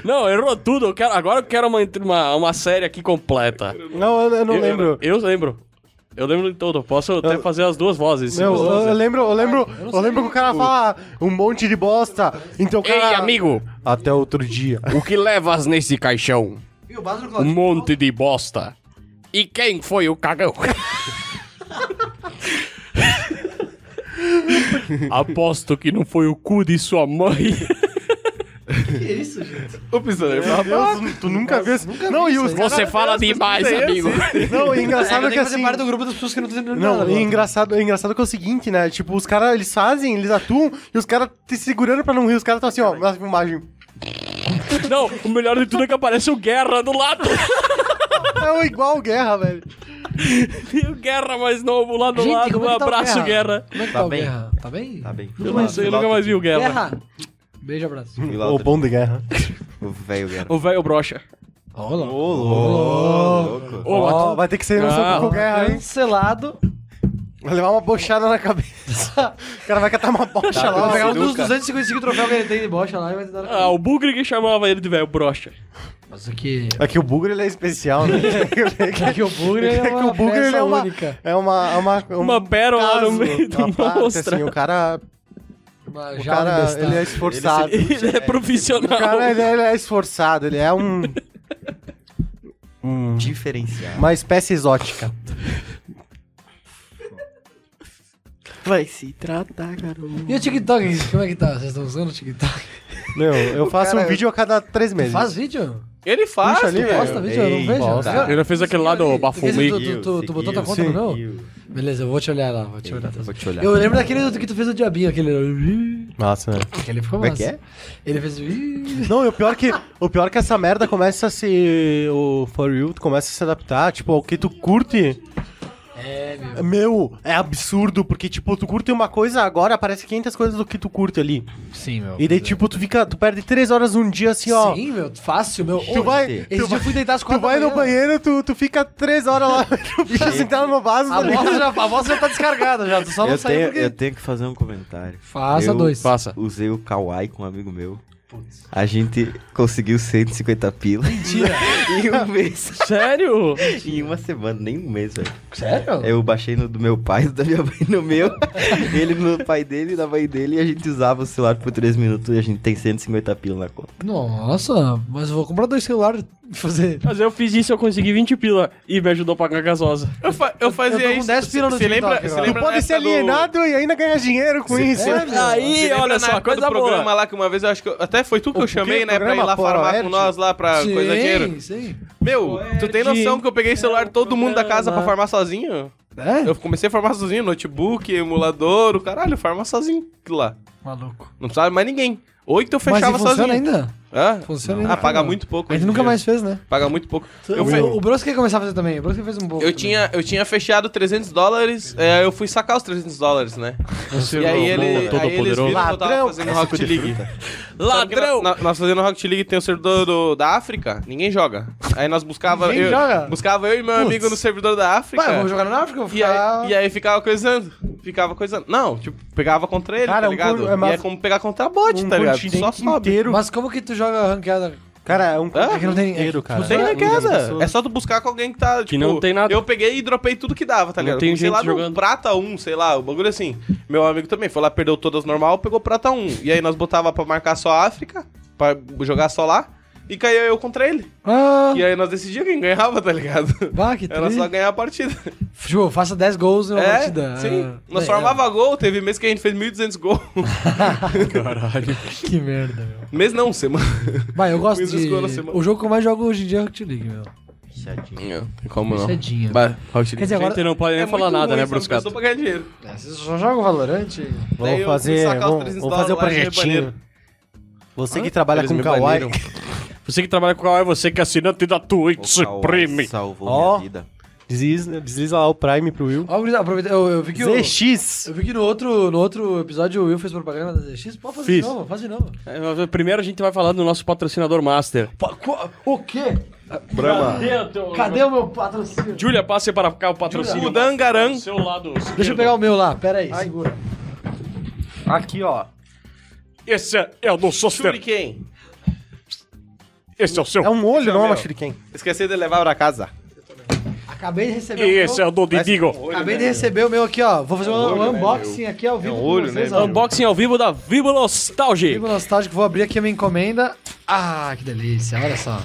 Não, errou tudo. Eu quero, agora eu quero uma, uma, uma série aqui completa. Não, eu, eu não Eu- lembro. Eu lembro. Eu lembro de todo. Posso até fazer as duas vozes. Meu, eu, eu lembro, eu lembro, eu lembro que o cara fala um monte de bosta. Então o cara. Ei, amigo, Até outro dia. o que levas nesse caixão? E Um monte de bosta. E quem foi o cagão? Aposto que não foi o cu de sua mãe. Que isso, gente? O pistoleiro Meu Deus, tu nunca viu isso? Não, e os Você fala demais, amigo. Não, e engraçado eu que que assim. parte do grupo das pessoas que não estão entendendo Não, nada. e engraçado, é engraçado que é o seguinte, né? Tipo, os caras, eles fazem, eles atuam, e os caras te segurando pra não rir. Os caras estão assim, ó, na filmagem. Não, o melhor de tudo é que aparece o Guerra do lado. É o igual guerra, velho. E o Guerra mais novo lá do Gente, lado. Um é que tá abraço, Guerra? Guerra. Como é que Tá tá, o bem. Guerra? Tá bem? Tá bem. Eu não sei, eu nunca mais vi o Guerra. Guerra! Beijo, abraço. Fui lá O bom de guerra. O velho guerra. O velho brocha. Ô, louco. Ô, vai ter que ser no soco com guerra, hein? Cancelado. Vai levar uma bochada na cabeça. O cara vai catar uma bocha Tá, lá. Vai pegar um Sinuca. dos 255 troféus que ele tem de bocha lá e vai tentar. Ah, o Bugre que chamava ele de velho brocha. Mas aqui. Aqui o bugre ele é especial, né? Aqui o Bugre é É que uma o bugre ele peça é uma, única. é uma, é uma, um Uma pérola no caso, meio de uma uma parte, assim, o cara, Uma o jaula cara ele é esforçado. Ele é profissional. O cara ele, ele é esforçado, ele é um, um Diferenciado. uma espécie exótica. Vai se tratar, garoto. E o TikTok, como é que tá? Vocês estão usando o TikTok? Meu, eu faço cara- um vídeo a cada três meses. Faz vídeo? Ele faz, Puxa ali, velho. Posta vídeo? Eu não vejo. Ele fez aquele lá do Tu, Bafomei. tu, tu, tu botou tua conta no meu? Beleza, eu vou te olhar lá, vou te olhar. Vou te olhar. Eu lembro daquele do que tu fez o diabinho, aquele. Nossa, né? Aquele ficou Como é massa. que é? Ele fez. Não, e o pior que o pior que essa merda começa a se o for you começa a se adaptar, tipo, ao que tu curte. É, meu. Meu, é absurdo, porque tipo, tu curte uma coisa, agora aparece 500 coisas do que tu curte ali. Sim, meu. E daí tipo, tu fica, tu perde 3 horas um dia assim, ó. Sim, meu, fácil, meu. Tu Ô, vai, Esse tu dia vai, eu fui deitar tu quatro vai da no banheiro, tu, tu fica 3 horas lá, bicho sentado no vaso, A tá voz, já, a voz já tá descargada já, tu só não Eu saiu tenho, porque... eu tenho que fazer um comentário. Faça Eu dois. Faça. Usei o Kawaii com um amigo meu. A gente conseguiu 150 pila. Mentira. em um mês. Sério? em uma semana, nem um mês, velho. Sério? Eu baixei no do meu pai, da minha mãe no meu. ele no pai dele, na mãe dele. E a gente usava o celular por 3 minutos e a gente tem 150 pila na conta. Nossa, mas eu vou comprar dois celulares fazer... Mas eu fiz isso, eu consegui 20 pila e me ajudou a pagar a gasosa. Eu, fa- eu fazia eu com isso. 10 pila no Você lembra, você lembra pode ser época do- alienado e ainda ganhar dinheiro com isso. É. Aí, olha só, coisa do programa boa. lá que uma vez eu acho que eu- até foi tu que O eu chamei, quê? né, pra ir Programa lá farmar com nós lá pra sim, coisa dinheiro. sim. Meu, tu tem noção que eu peguei celular de todo mundo da casa pra farmar sozinho? É? Eu comecei a farmar sozinho, notebook, emulador, o caralho, farma sozinho lá. Maluco. Não precisava mais ninguém. Oito eu Mas fechava funciona sozinho. ainda? Hã? Funciona Ah, ainda. paga muito pouco. A gente nunca dia. mais fez, né? Paga muito pouco. Eu, o, fe- o Bros quer começar a fazer também. O Bros fez um pouco. eu também. tinha, eu tinha fechado 300 dólares, é, eu fui sacar os 300 dólares, né? e aí, ele, todo aí eles poderoso. viram que eu tava Ladrão. fazendo Rocket de League. Ladrão! na- nós fazendo Rocket League tem o servidor do- da África, ninguém joga. Aí nós buscava Ninguém eu, joga? buscava eu e meu amigo no servidor da África. Vai, vamos jogar na África? eu Vou E ficar... aí, e aí ficava coisando. Ficava coisando. Não, tipo, pegava contra ele, Cara, tá um ligado? é e mais- é como pegar contra bot, um tá ligado? continente Só sobe. inteiro. Mas como que tu joga ranqueada? Cara, é um? É que não tem... inteiro, é cara. Não tem na pessoas. É só tu buscar com alguém que tá, tipo... não tem nada. Eu peguei e dropei tudo que dava, tá Não ligado? tem Comecei gente lá no jogando. prata 1, sei lá, o bagulho assim. Meu amigo também foi lá, perdeu todas normal, pegou prata 1. E aí nós botava pra marcar só a África, pra jogar só lá, e caía eu contra ele. Ah, E aí nós decidíamos quem ganhava, tá ligado? bah, que Era só ganhar a partida. Tipo, faça 10 gols em uma É, partida. sim. Ah, Nós é, formava gol, teve mês que a gente fez 1.200 gols. Caralho. Que merda, meu. mês não, semana. Vai, eu gosto de... na. O jogo que eu mais jogo hoje em dia é Rocket League, meu. Chatinho. Tem como Fechadinho. Vai, Rocket Quer dizer, A agora... gente não pode nem É falar nada, ruim, né, Bruscato? Só pra ganhar dinheiro. É, Vocês só jogam Valorant? Vamos fazer, vamos, 300 vamos fazer o projetinho. Você que trabalha com Kawaii. Você que trabalha com o Kawaii, você que é assinante da Twitch O Supreme. salvou Ó. minha vida. Desliza, desliza lá o Prime pro Will. Ó, gurizada, aproveita, eu, eu vi que o... ZX. Eu vi que no outro, no outro episódio o Will fez propaganda da ZX. Pode fazer Fiz. de novo, faz de novo. É, Primeiro a gente vai falar do nosso patrocinador master. Pa- O quê? Brahma. Cadê o teu... Cadê o meu patrocínio? Júlia, passe para cá o patrocínio. O Dangaran. Do seu lado. Deixa eu pegar o meu lá, pera aí, segura. Aqui, ó. Esse é, é o do Soster. Shuriken. Esse é o seu. É um olho, não é uma meu. shuriken. Esqueci de levar pra casa. Acabei de receber o Esse meu. é o do Didigo. Acabei de receber o meu aqui, ó. Vou fazer um, olho, um né, unboxing aqui ao vivo É um com olho, vocês, né, ó. Unboxing ao vivo da Vivo Nostalgia. Vivo nostálgico, vou abrir aqui a minha encomenda. Ah, que delícia, olha só.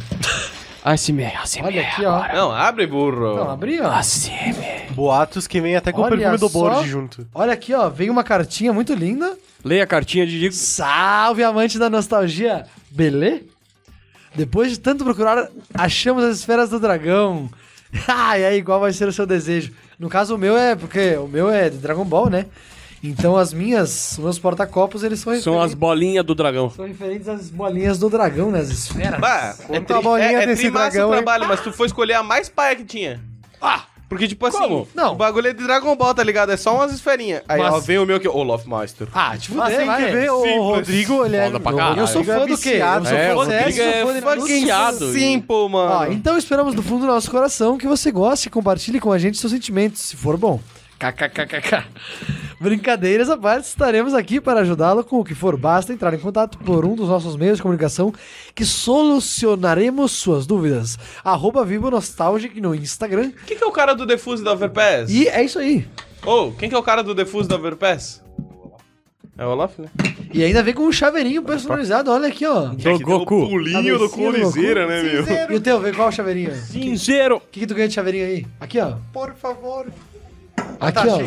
ASMR, ASMR. Olha aqui, ó. Não, abre, burro. Não, abri, ó. ASMR. Boatos que vem até com o Olha perfume do só. Borges junto. Olha aqui, ó. Vem uma cartinha muito linda. Leia a cartinha de Didigo. Salve, amante da nostalgia. Belê? Depois de tanto procurar, achamos as esferas do dragão. Ah, e aí, qual vai ser o seu desejo? No caso, o meu é porque o meu é de Dragon Ball, né? Então as minhas, os meus porta-copos, eles são, São as bolinhas do dragão. são referentes às bolinhas do dragão, né? As esferas. Bah, é, a bolinha é, é desse trimassa dragão, o trabalho, mas tu foi escolher a mais paia que tinha. Ah! Porque, tipo assim, Como? Não. o bagulho é de Dragon Ball, tá ligado? É só umas esferinhas. Aí, Mas- ó, vem o meu aqui, Olaf Master. Ah, Mas fuder, tem que ver, o Simples. Rodrigo, ele é... Foda pra caralho. Eu sou fã do quê? Eu sou É, fã o do CS, Rodrigo é sou fã de Naruto. fucking viciado. Simple, mano. Ó, então esperamos do fundo do nosso coração que você goste e compartilhe com a gente seus sentimentos, se for bom. KKKKK. Brincadeiras à parte, estaremos aqui para ajudá-lo com o que for. Basta entrar em contato por um dos nossos meios de comunicação que solucionaremos suas dúvidas. Arroba Vivo Nostalgic no Instagram. Quem que é o cara do Defuse da Overpass? E é isso aí. Ô, quem que é o cara do Defuse da Overpass? É o Olaf, né? E ainda vem com um chaveirinho personalizado, olha aqui, ó. Do Goku. pulinho do Coliseira, né, meu? E o teu, vem qual o chaveirinho? O Cinzeiro. que, que tu ganha de chaveirinho aí? Aqui, ó. Por favor. Aqui, ó.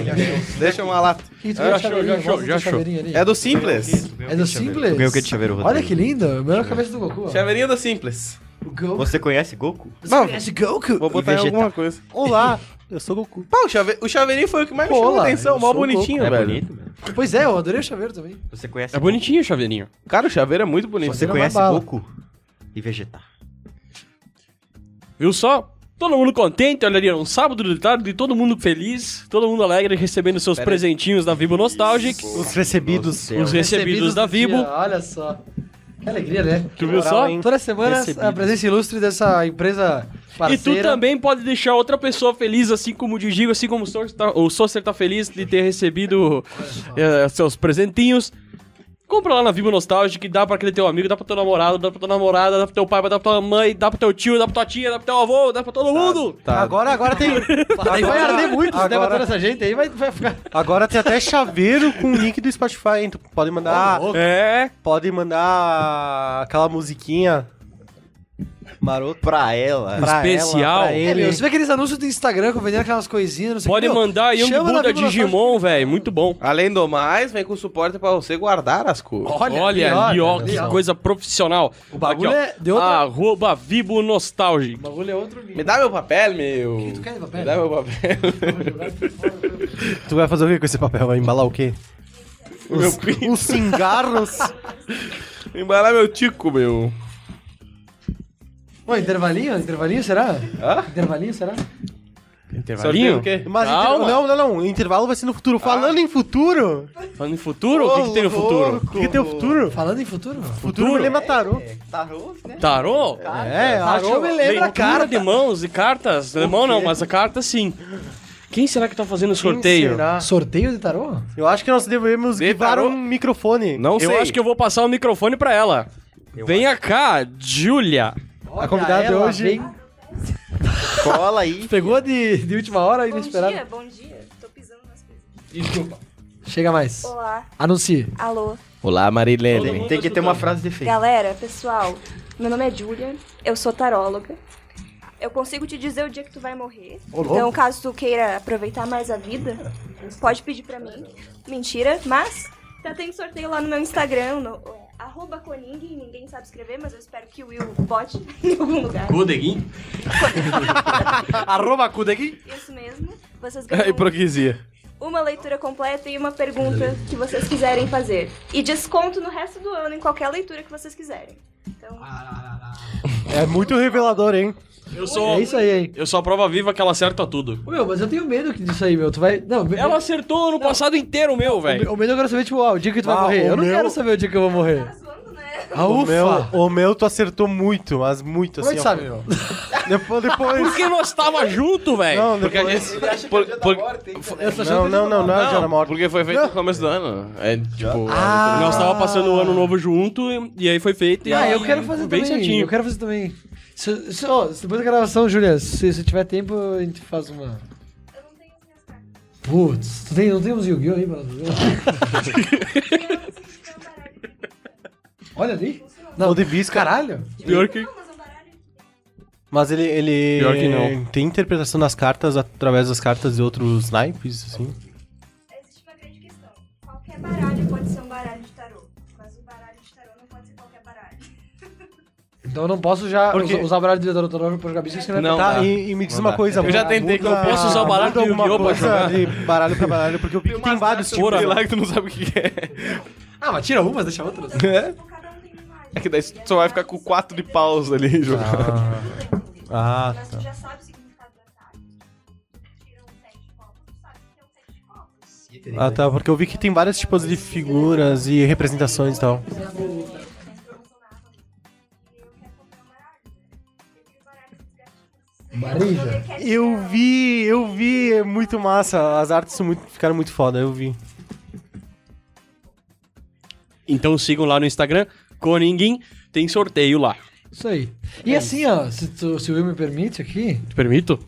Deixa uma lata. Que, tu Já achou, chaveirinho? já achou, Mostra já teu achou. chaveirinho ali. É do Simples. É do Simples? O que de chaveiro, Rodrigo. Olha que lindo. É a cabeça do Goku. ó. Chaveirinho do Simples. O Goku. Você conhece Goku? Você conhece Goku? Vou botar em Vegeta. alguma coisa. Olá, eu sou Goku. Pá, o, chave... o chaveirinho foi o que mais me Pô, chamou a lá, atenção. eu Mó sou bonitinho, É velho. bonito, velho. Pois é, eu adorei o chaveiro também. Você conhece É bonitinho o chaveirinho. Cara, o chaveiro é muito bonito. Você conhece bala. Goku e Vegeta. Viu só? Todo mundo contente, olha ali, um sábado de tarde, todo mundo feliz, todo mundo alegre, recebendo seus Pera aí. presentinhos da Vivo Nostalgic. Os recebidos. Os recebidos da do dia, Vivo. Olha só. Que alegria, né? Tu viu só? hein? Toda semana Recebidos. a presença ilustre dessa empresa E parceira. tu também pode deixar outra pessoa feliz, assim como o Digigo, assim como o Socer tá, o tá feliz de ter recebido eh, seus presentinhos. Compra lá na Vivo Nostalgic, dá pra aquele teu amigo, dá pra teu namorado, dá pra tua namorada, dá pro teu pai, dá pra tua mãe, dá pro teu tio, dá pra tua tia, dá pro teu avô, dá pra todo mundo. Tá. Agora, agora tem... Aí vai arder muito se der agora, batendo essa gente aí, vai, vai ficar. agora tem até chaveiro com o link do Spotify, hein? Tu pode mandar... É, Pode mandar aquela musiquinha maroto Pra ela. pra Especial. ela, pra É, ele. meu, você vê aqueles anúncios do Instagram vendendo aquelas coisinhas, não sei o pode que, meu, mandar na Buddha Vivo Digimon, velho, muito bom. Além do mais, vem com suporte pra você guardar as coisas. Olha, Olha ali, ó, ali, que coisa profissional. O bagulho Aqui, ó, é de outra- Arroba Vivo Nostalgic. O bagulho é outro Me dá meu papel, meu. tu quer de papel? Me dá meu papel. Tu vai fazer o que com esse papel? Vai embalar o quê? meu Os, pinto. os cingarros. Embalar meu tico, meu. Ô, intervalinho? Intervalinho, será? Hã? Intervalinho, será? Sorteio Intervalinho? o quê? Mas Calma. inter- não, não, não. O intervalo vai ser no futuro. Falando em futuro, Falando em futuro, o que, que tem no futuro? o que, que tem o futuro? Falando em futuro? Futuro me lembra tarô. Tarô? É, Acho que eu me lembro a Leitura cara. de mãos e cartas. De mão não, mas a carta sim. Quem será que tá fazendo o sorteio? será? Sorteio de tarô? Eu acho que nós devemos De levar tarô? um microfone. Não Eu sei. acho que eu vou passar o microfone pra ela. Venha cá, Júlia. Olha, convidada ela hoje- vem- Cola aí. Pegou de, de última hora Bom inesperado. dia, bom dia. Tô pisando nas coisas. Desculpa. Chega mais. Olá, Anuncie. alô. Olá, Marilene. Tem que ter uma frase de efeito. Galera, pessoal, meu nome é Julia, eu sou taróloga. Eu consigo te dizer o dia que tu vai morrer. Então, caso tu queira aproveitar mais a vida, pode pedir pra mim. Mentira, mas tá tendo sorteio lá no meu Instagram, no arroba Coning, ninguém sabe escrever, mas eu espero que o Will bote em algum lugar. Codeguinho? Arroba Kudeki. Isso mesmo. Vocês É ganham hipocrisia. uma leitura completa e uma pergunta que vocês quiserem fazer. E desconto no resto do ano em qualquer leitura que vocês quiserem. Então, É muito revelador, hein? Eu sou. É isso aí, hein? Eu sou a prova viva que ela acerta tudo. Ô, Meu, mas eu tenho medo disso aí, meu. Tu vai. Não, me- Ela acertou ano passado inteiro, meu, velho. O medo eu quero saber, tipo, ah, o dia que tu vai Ah, morrer. o Eu não meu- quero saber o dia que eu vou morrer. tá zoando, né? Ah, O ufa! meu, o meu tu acertou muito, mas muito Como é assim. que ó. sabe, meu? Depois, depois. Porque nós tava junto, velho. Não, Porque a depois. gente. Por, por- Eu tô achando Não, que não, não, não é o dia da morte. porque foi feito no começo do ano. É tipo. Ah, Nós tava passando o ano novo junto e, e aí foi feito. e Ah, aí eu quero fazer bem também. certinho. Eu quero fazer também. Se, se- se depois da gravação, Julia, se, se tiver tempo, a gente faz uma. Eu não tenho as minhas cartas. Putz, tu tem, não tem uns Yu-Gi-Oh! aí, mano? Olha ali. Não, de bisca. Caralho. Pior que. Mas ele, ele Pior que não. tem interpretação das cartas através das cartas de outros naipes, assim. Existe uma grande questão. Qualquer baralho Então eu não posso já Porque- usar, o baralho de Tarot pra jogar bisca, senão Não. Tá, dá. e, e me diz Não uma dá. coisa. Eu já tentei que eu posso usar o baralho do alguma Yu-Gi-Oh! pra coisa jogar? de baralho pra baralho, porque que tem vários tipos. lá que tu não sabe o que é. Ah, mas tira umas, deixa outras. É? É que daí tu só vai ficar com quatro de paus ali jogando. Ah, Mas tá. tu já sabe o significado da carta. Tira set de copos, tu sabe que set de copos. Ah, tá, porque eu vi que tem vários tipos de figuras e representações e tal. Barija? Eu vi, eu vi, é muito massa. As artes são muito, ficaram muito foda, eu vi. Então sigam lá no Instagram, Coninguim, tem sorteio lá. Isso aí. E assim, ó, se, tu- se o Will me permite aqui, Te permito?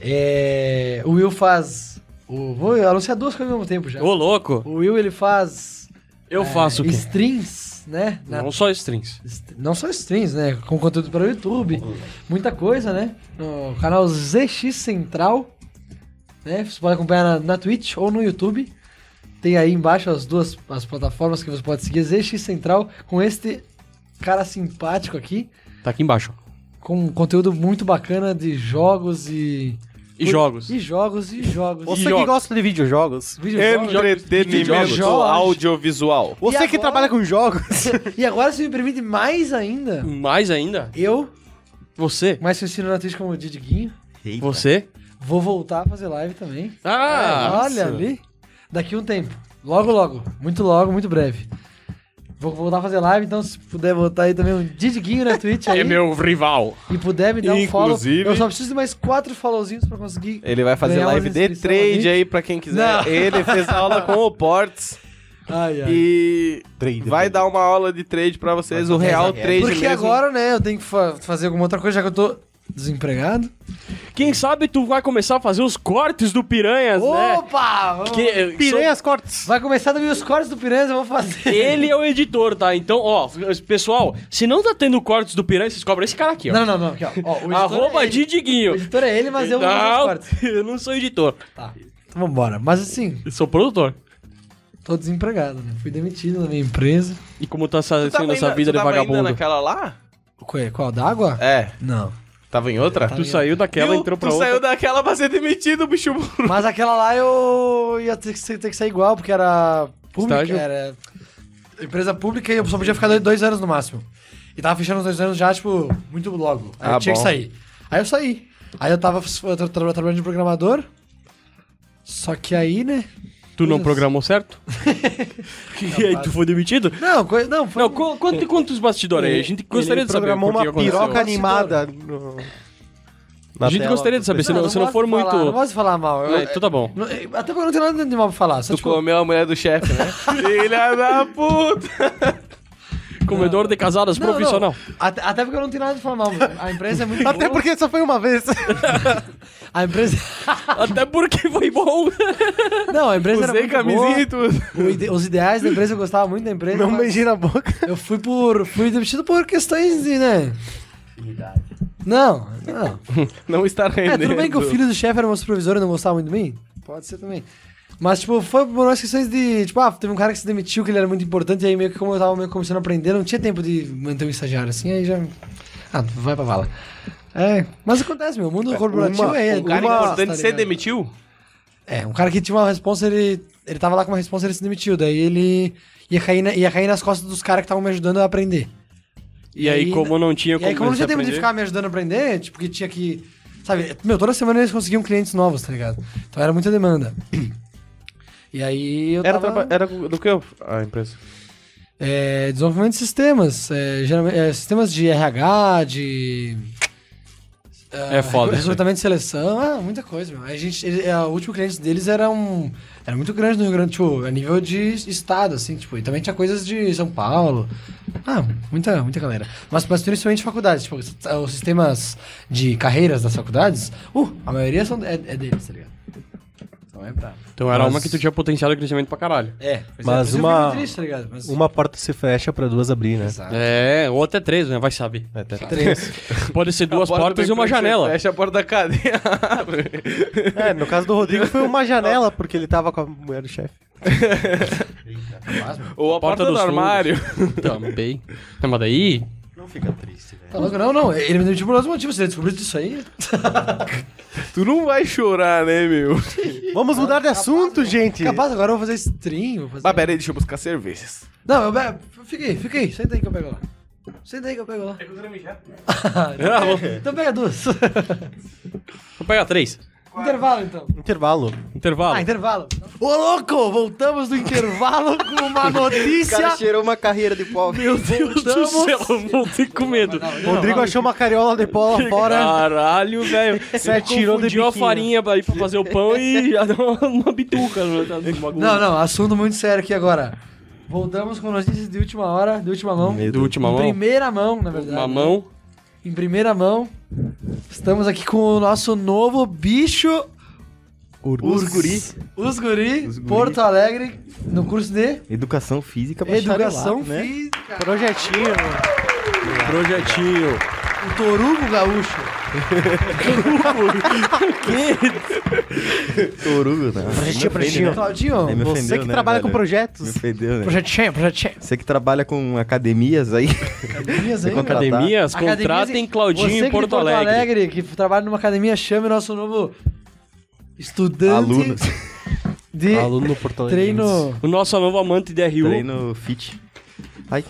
é, o Will faz. O, vou anunciar duas coisas ao mesmo tempo já. Ô, louco! O Will ele faz. Eu é, faço o quê? Strings, né? Na- Não só strings. St- Não só strings, né? Com conteúdo para o YouTube. Muita coisa, né? No canal ZX Central. Né? Você pode acompanhar na, na Twitch ou no YouTube. Tem aí embaixo as duas as plataformas que você pode seguir. ZX Central com este cara simpático aqui. Tá aqui embaixo. Com um conteúdo muito bacana de jogos e. E jogos. E jogos, e jogos. Você e que jogos. gosta de videojogos. videojogos. Entretenimento Videojogos. audiovisual. Você E que agora- trabalha com jogos. E agora, se me permite mais ainda, Mais ainda? eu, Você? mais conhecido na Twitch como Didiguinho, Você? vou voltar a fazer live também. Ah! Olha ali. Daqui um tempo. Logo, logo. Muito logo, muito breve. Vou voltar a fazer live, então se puder botar aí também um Didiguinho na Twitch aí. É meu rival. E puder me dar um follow. Inclusive- Eu só preciso de mais quatro followzinhos pra conseguir. Ele vai fazer live de trade aí pra quem quiser. Não. Ele fez aula com o Ports Ai, ai. e Trade. vai dar uma aula de trade pra vocês, o real trade Porque mesmo. agora, né, eu tenho que fa- fazer alguma outra coisa, já que eu tô desempregado. Quem sabe tu vai começar a fazer os cortes do Piranhas, né? Opa! Que, Piranhas cortes. Vai começar também os cortes do Piranhas, eu vou fazer. Ele é o editor, tá? Então, ó, pessoal, se não tá tendo cortes do Piranha, vocês cobram esse cara aqui, ó. Não, não, não. Aqui, ó. Ó, o editor Arroba é ele. O Didiguinho. editor é ele, mas eu vou fazer os Não, cortes. eu não sou editor. Tá. Então vambora. Mas assim, Eu sou produtor. tô desempregado, né? Fui demitido da minha empresa. E como tá essa- Tu tava sendo essa ainda- vida tu de tava ainda vagabundo? naquela lá? Qual? Qual? Da água? É. Não. Tava em outra? Tu saiu daquela, Viu? entrou pra tu outra. saiu daquela pra ser demitido, bicho. Mas aquela lá eu ia ter que, ter que sair igual, porque era pública, Estágio? era empresa pública e eu só podia ficar dois, anos no máximo. E tava fechando os dois anos já, tipo, muito logo. Aí Ah, eu tinha bom. que sair. Aí eu saí. Aí eu tava eu tra- tra- trabalhando de programador. Só que aí, né? Tu não programou certo? e aí tu foi demitido? Não, coi- não, foi. Não, co- conta quantos bastidores aí. A gente gostaria de saber programou por que uma aconteceu. piroca animada. no- na A gente tela gostaria de do saber, se não, se não gosto for de muito... Falar, não de falar mal. Eu- É, então tá bom. não- até porque eu não tenho nada de mal pra falar. Só, Tu tipo, comeu a mulher do chefe, né? Filha da puta! Comedor de casadas não, profissional. não. Até, até porque eu não tenho nada de falar mal. A empresa é muito Até boa. porque só foi uma vez. A empresa. Até porque foi bom. Não, a empresa era Usei muito camisinha boa. e tudo. Ide- Os ideais da empresa eu gostava muito da empresa. Não beijei na boca. Eu fui por. fui demitido por questões de, né? Não, não. Não está É, rendendo. tudo bem que o filho do chefe era meu supervisor e não gostava muito de mim? Pode ser também. Mas, tipo, foi por umas questões de. Tipo, ah, teve um cara que se demitiu, que ele era muito importante, e aí meio que como eu tava meio que começando a aprender, não tinha tempo de manter um estagiário assim, aí já. Ah, vai pra vala. É, mas acontece, meu. O mundo corporativo uma- é. Um cara uma- importante tá você ligado? demitiu? É, um cara que tinha uma responsa, ele. Ele tava lá com uma responsa, ele se demitiu. Daí ele ia cair, na- ia cair nas costas dos caras que estavam me ajudando a aprender. E aí, como não tinha E aí, como não tinha tempo de aprender- ficar me ajudando a aprender, tipo, que tinha que. Sabe, meu, toda semana eles conseguiam clientes novos, tá ligado? Então era muita demanda. E aí eu Era, tava... era do que a empresa? É, desenvolvimento de sistemas. É, geralmente, é, sistemas de RH, de. É foda. Recrutamento de seleção, ah, muita coisa, meu. A gente, ele, é, o último cliente deles era um. Era muito grande no Rio Grande, tipo, a nível de estado, assim, tipo, e também tinha coisas de São Paulo. Ah, muita, muita galera. Mas, mas principalmente faculdades, tipo, os os sistemas de carreiras das faculdades, uh, a maioria são, é, é deles, tá ligado? Então é. Então era Mas- uma que tu tinha potencial de crescimento pra caralho. É, pois Mas é, eu uma- fico triste, tá ligado? Mas, Uma porta se fecha pra duas abrir, né? Exato. É, ou até três, né? Vai saber. É, até Três. Pode ser duas A porta portas do e uma janela. Fecha a porta da cadeia. É, no caso do Rodrigo foi uma janela, porque ele tava com a mulher do chefe. Ou a porta, do armário. Também. É, Mas daí. Não fica triste, velho. Tá louco? Não, não. Ele me demitiu por outros motivos. Se ele descobriu disso aí. Tu não vai chorar, né, meu? Vamos mudar de assunto, gente! Capaz, agora eu vou fazer stream. Vou fazer... Mas pera aí, deixa eu buscar cervejas. Não, eu aí, fica aí. Senta aí que eu pego lá. Senta aí que eu pego lá. Ah, vou, Então pega duas. vou pegar três. Intervalo, então. Intervalo. Intervalo. Ah, intervalo. Ô, louco! Voltamos do intervalo com uma O notícia. cara cheirou uma carreira de pau. Meu Deus do céu, eu voltei com medo. Rodrigo achou uma cariola de pó lá fora. Caralho, velho. Você atirou de a farinha pra ir pra fazer o pão e já deu uma, uma bituca. no- bagulho. Não, não, assunto muito sério aqui agora. Voltamos com notícias de última hora, de última mão. Do última em mão. primeira mão, na verdade. Uma mão. Em primeira mão. Estamos aqui com o nosso novo bicho. Os guri. Os guri, Os guri. Porto Alegre, no curso de Educação física Educação né? Física. Projetinho. Projetinho. O Torugo Gaúcho. Torugo, né? Projetinho, projetinho. Aí Claudinho, me Você ofendeu, que né, trabalha com velho? projetos. Me ofendeu, né? projetinho, projetinho. Você que trabalha com academias aí. Academias aí, contratar. meu. Academias, contratem em- Claudinho Você em que de Porto Alegre. que trabalha numa academia, chame o nosso novo estudante Alunos. de Aluno no Porto Alegre. treino. O nosso novo amante de RU. Treino fit. Ai,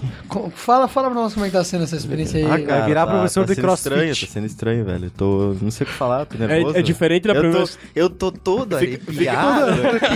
Fala, fala pra nós como é que tá sendo essa experiência aí. ah, cara, virar tá- professor tá de sendo crossfit. estranho, tá sendo estranho, velho. Eu tô. Não sei o que falar, tô nervoso. É, é diferente da primeira. tô, eu tô todo arrepiado.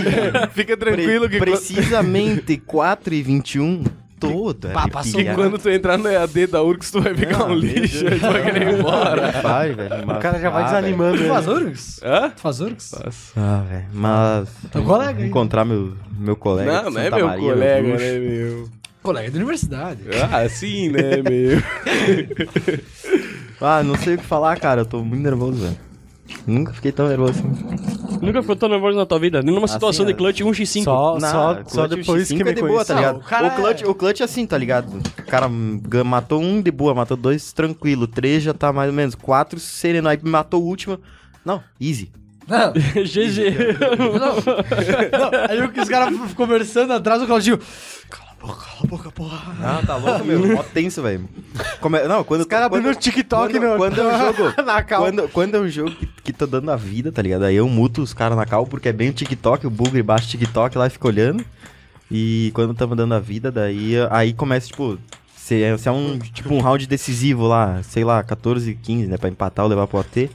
Fica tranquilo Pre- que, Precisamente 4 e 21 todo Pá, passou que arrepiado. quando tu entrar no EAD da URGS, tu vai ficar Ah, um lixo. Tu vai querer ir embora. Vai, velho. O cara já vai Ah, desanimando. Tu né? faz URGS? Hã? Tu faz URGS? Ah, velho. Mas. Teu colega. Encontrar meu, meu colega. Não, não é meu Maria, colega, bruxo. né, meu? Colega de universidade. Ah, sim, né, meu? Ah, não sei o que falar, cara. Eu tô muito nervoso, velho. Nunca fiquei tão nervoso assim. Nunca ficou tão nervoso na tua vida? Nem numa situação Assim, de clutch 1x5. Só, só, só depois X5 que é me de boa, tá ligado? Não, o cara o, clutch, é- o clutch é assim, tá ligado? O cara matou um de boa, matou dois tranquilo, três já tá mais ou menos, quatro sereno, aí matou o último. Não, easy. Não, GG. não. não. Aí os caras conversando atrás do Claudinho. Cala a boca, porra. Ah, tá louco, meu. Mó tenso, velho. Como é- Não, quando. Os caras abrindo o TikTok quando, no, quando é um jogo. na cal. Quando, quando é um jogo que, que tá dando a vida, tá ligado? Aí eu muto os caras na cal, porque é bem o TikTok, o bugre baixa o TikTok lá e fica olhando. E quando tamo dando a vida, daí aí começa, tipo, se é, se é um, tipo, um round decisivo lá, sei lá, 14, 15, né? Pra empatar ou levar pro OT.